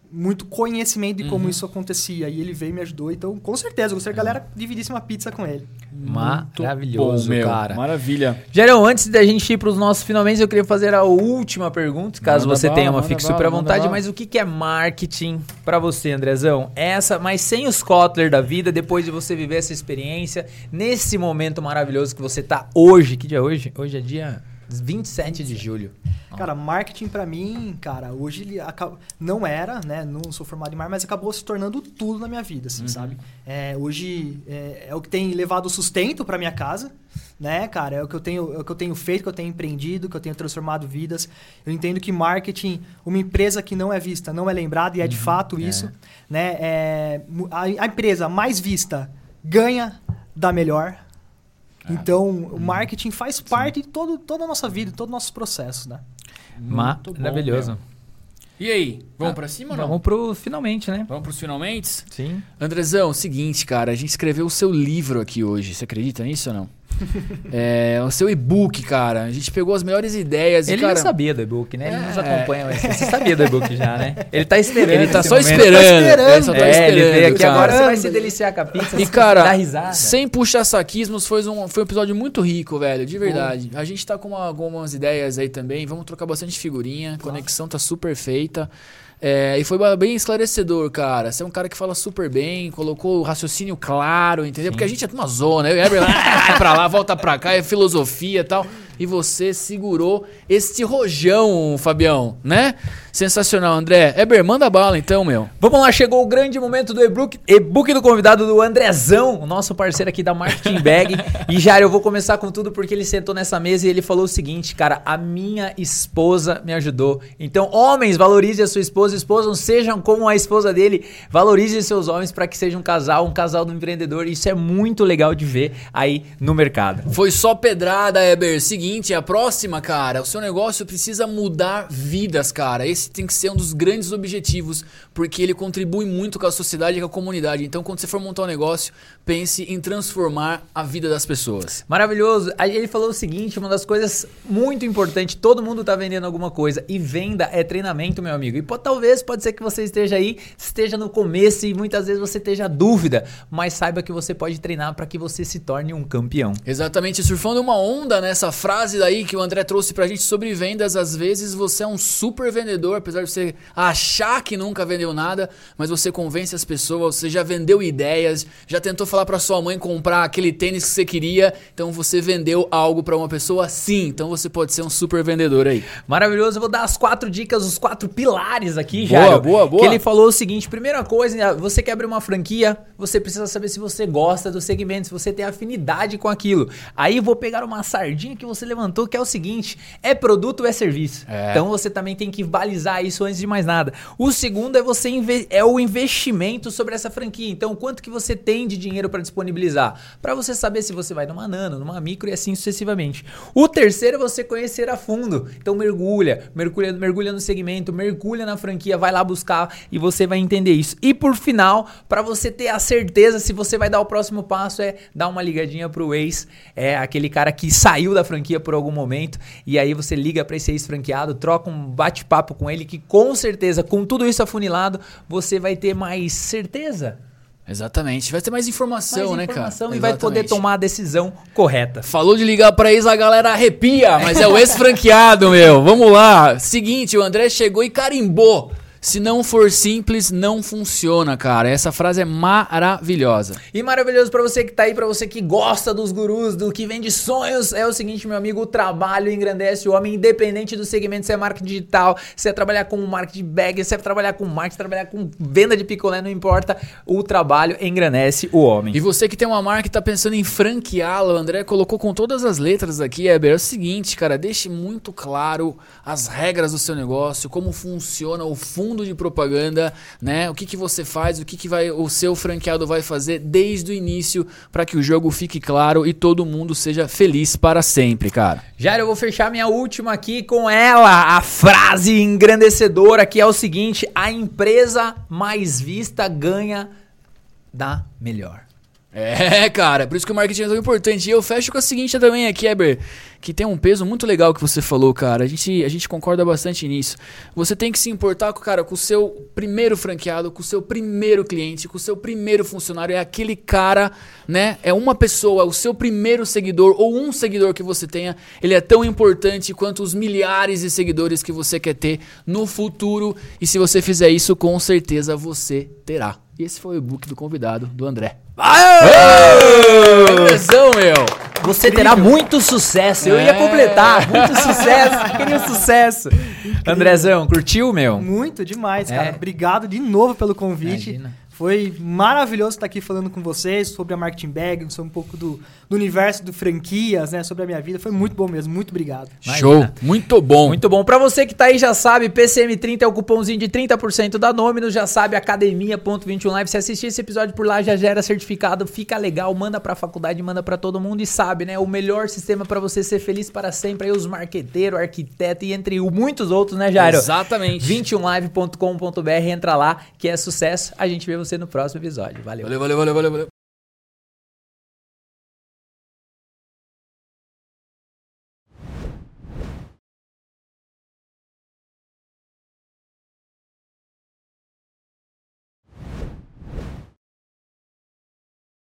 muito conhecimento de como uhum. isso acontecia. E ele veio e me ajudou. Então, com certeza, eu gostaria que a galera dividisse uma pizza com ele. Maravilhoso, bom, cara. Maravilha. Gerão, antes da gente ir para os nossos finalmente, eu queria fazer a última pergunta, caso manda você bala, tenha uma, fique super à vontade. Mas o que, que é marketing para você, Andrezão? Essa, mas sem os Kotler da vida, depois de você viver essa experiência, nesse momento maravilhoso que você tá hoje. Que dia é hoje? Hoje é dia 27 de julho. Cara, marketing para mim, cara, hoje ele acaba, não era, né? Não sou formado em marketing, mas acabou se tornando tudo na minha vida, assim, uhum. sabe? É, hoje é, é, o que tem levado sustento para minha casa, né, cara? É o que eu tenho, é o que eu tenho feito, que eu tenho empreendido, que eu tenho transformado vidas. Eu entendo que marketing, uma empresa que não é vista, não é lembrada e é de uhum. fato é. isso, né? É, a, a empresa mais vista ganha da melhor, é. Então, o marketing faz parte de todo, toda a nossa vida, de todos os nossos processos, né? Maravilhoso. E aí, vamos ah, pra cima ou não? Vamos pro finalmente, né? Vamos pros finalmente? Sim. Andrezão, seguinte, cara, a gente escreveu o seu livro aqui hoje. Você acredita nisso ou não? é, o seu e-book, cara. A gente pegou as melhores ideias. Ele e, cara, já sabia do e-book, né? Ele é... nos acompanha, mas você sabia do e-book já, né? Ele tá esperando. Ele tá só esperando. Tá esperando. Ele só tá é, esperando. Ele aqui cara. agora você vai se deliciar com a pizza. E, cara, dar risada. sem puxar saquismos, foi um, foi um episódio muito rico, velho. De verdade. A gente tá com uma, algumas ideias aí também. Vamos trocar bastante figurinha. Conexão tá super feita. É, e foi bem esclarecedor, cara. Você é um cara que fala super bem, colocou o raciocínio claro, entendeu? Sim. Porque a gente é uma zona. Eu e Heber, ah, pra lá, volta pra cá, é filosofia e tal. E você segurou este rojão, Fabião, né? Sensacional, André. Eber, manda bala então, meu. Vamos lá, chegou o grande momento do e-book, e-book do convidado do Andrezão, o nosso parceiro aqui da Marketing Bag. e já eu vou começar com tudo porque ele sentou nessa mesa e ele falou o seguinte, cara, a minha esposa me ajudou. Então, homens, valorize a sua esposa, esposas sejam como a esposa dele, valorize seus homens para que seja um casal, um casal do empreendedor. Isso é muito legal de ver aí no mercado. Foi só pedrada, Eber. Seguinte, a próxima, cara, o seu negócio precisa mudar vidas, cara. Esse esse tem que ser um dos grandes objetivos, porque ele contribui muito com a sociedade e com a comunidade. Então, quando você for montar um negócio, pense em transformar a vida das pessoas. Maravilhoso. Ele falou o seguinte, uma das coisas muito importantes, todo mundo está vendendo alguma coisa e venda é treinamento, meu amigo. E pode, talvez pode ser que você esteja aí, esteja no começo e muitas vezes você esteja dúvida, mas saiba que você pode treinar para que você se torne um campeão. Exatamente, surfando uma onda nessa frase daí que o André trouxe pra gente sobre vendas, às vezes você é um super vendedor vendedor, apesar de você achar que nunca vendeu nada, mas você convence as pessoas, você já vendeu ideias, já tentou falar para sua mãe comprar aquele tênis que você queria, então você vendeu algo para uma pessoa sim, então você pode ser um super vendedor aí. Maravilhoso, eu vou dar as quatro dicas, os quatro pilares aqui, já. Boa, boa, boa. Que ele falou o seguinte, primeira coisa, você quer abrir uma franquia, você precisa saber se você gosta do segmento, se você tem afinidade com aquilo. Aí vou pegar uma sardinha que você levantou, que é o seguinte, é produto ou é serviço? É. Então você também tem que balizar analisar isso antes de mais nada. O segundo é você é o investimento sobre essa franquia. Então, quanto que você tem de dinheiro para disponibilizar? Para você saber se você vai numa nano, numa micro e assim sucessivamente. O terceiro é você conhecer a fundo. Então, mergulha, mergulha, mergulha no segmento, mergulha na franquia, vai lá buscar e você vai entender isso. E por final, para você ter a certeza se você vai dar o próximo passo é dar uma ligadinha pro ex, é aquele cara que saiu da franquia por algum momento e aí você liga para esse ex franqueado, troca um bate-papo com ele que com certeza, com tudo isso afunilado, você vai ter mais certeza. Exatamente. Vai ter mais informação, mais né, informação cara? E vai poder tomar a decisão correta. Falou de ligar para ex, a galera arrepia, mas é o ex-franqueado, meu. Vamos lá. Seguinte, o André chegou e carimbou se não for simples, não funciona, cara. Essa frase é maravilhosa. E maravilhoso para você que tá aí, para você que gosta dos gurus, do que vende sonhos, é o seguinte, meu amigo, o trabalho engrandece o homem, independente do segmento, se é marketing digital, se é trabalhar com marketing bag, se é trabalhar com marketing, trabalhar com venda de picolé, não importa, o trabalho engrandece o homem. E você que tem uma marca e tá pensando em franqueá-la, o André colocou com todas as letras aqui, Eber, é o seguinte, cara, deixe muito claro as regras do seu negócio, como funciona o fundo mundo de propaganda, né? O que, que você faz, o que, que vai, o seu franqueado vai fazer desde o início para que o jogo fique claro e todo mundo seja feliz para sempre, cara. Jairo, eu vou fechar minha última aqui com ela, a frase engrandecedora que é o seguinte: a empresa mais vista ganha da melhor. É, cara, por isso que o marketing é tão importante. E eu fecho com a seguinte também aqui, Eber, que tem um peso muito legal que você falou, cara. A gente, a gente concorda bastante nisso. Você tem que se importar, cara, com o seu primeiro franqueado, com o seu primeiro cliente, com o seu primeiro funcionário. É aquele cara, né? É uma pessoa, o seu primeiro seguidor ou um seguidor que você tenha. Ele é tão importante quanto os milhares de seguidores que você quer ter no futuro. E se você fizer isso, com certeza você terá. E esse foi o book do convidado, do André. Andrezão, meu! Você terá muito sucesso. Eu ia É. completar. Muito sucesso. Queria sucesso. Andrezão, curtiu, meu? Muito demais, É. cara. Obrigado de novo pelo convite. Imagina. Foi maravilhoso estar aqui falando com vocês sobre a Marketing Bag, sobre um pouco do, do universo do franquias, né? Sobre a minha vida. Foi muito bom mesmo. Muito obrigado. Imagina. Show! Muito bom! Muito bom. Pra você que tá aí já sabe, PCM30 é o cupomzinho de 30% da Dominus, já sabe, academia.21 live. Se assistir esse episódio por lá, já gera certificado, fica legal, manda pra faculdade, manda pra todo mundo e sabe, né? O melhor sistema pra você ser feliz para sempre aí os marqueteiros, arquiteto e entre muitos outros, né, Jairo? Exatamente. 21live.com.br, entra lá, que é sucesso. A gente vê você no próximo episódio. Valeu. Valeu, valeu, valeu, valeu. valeu.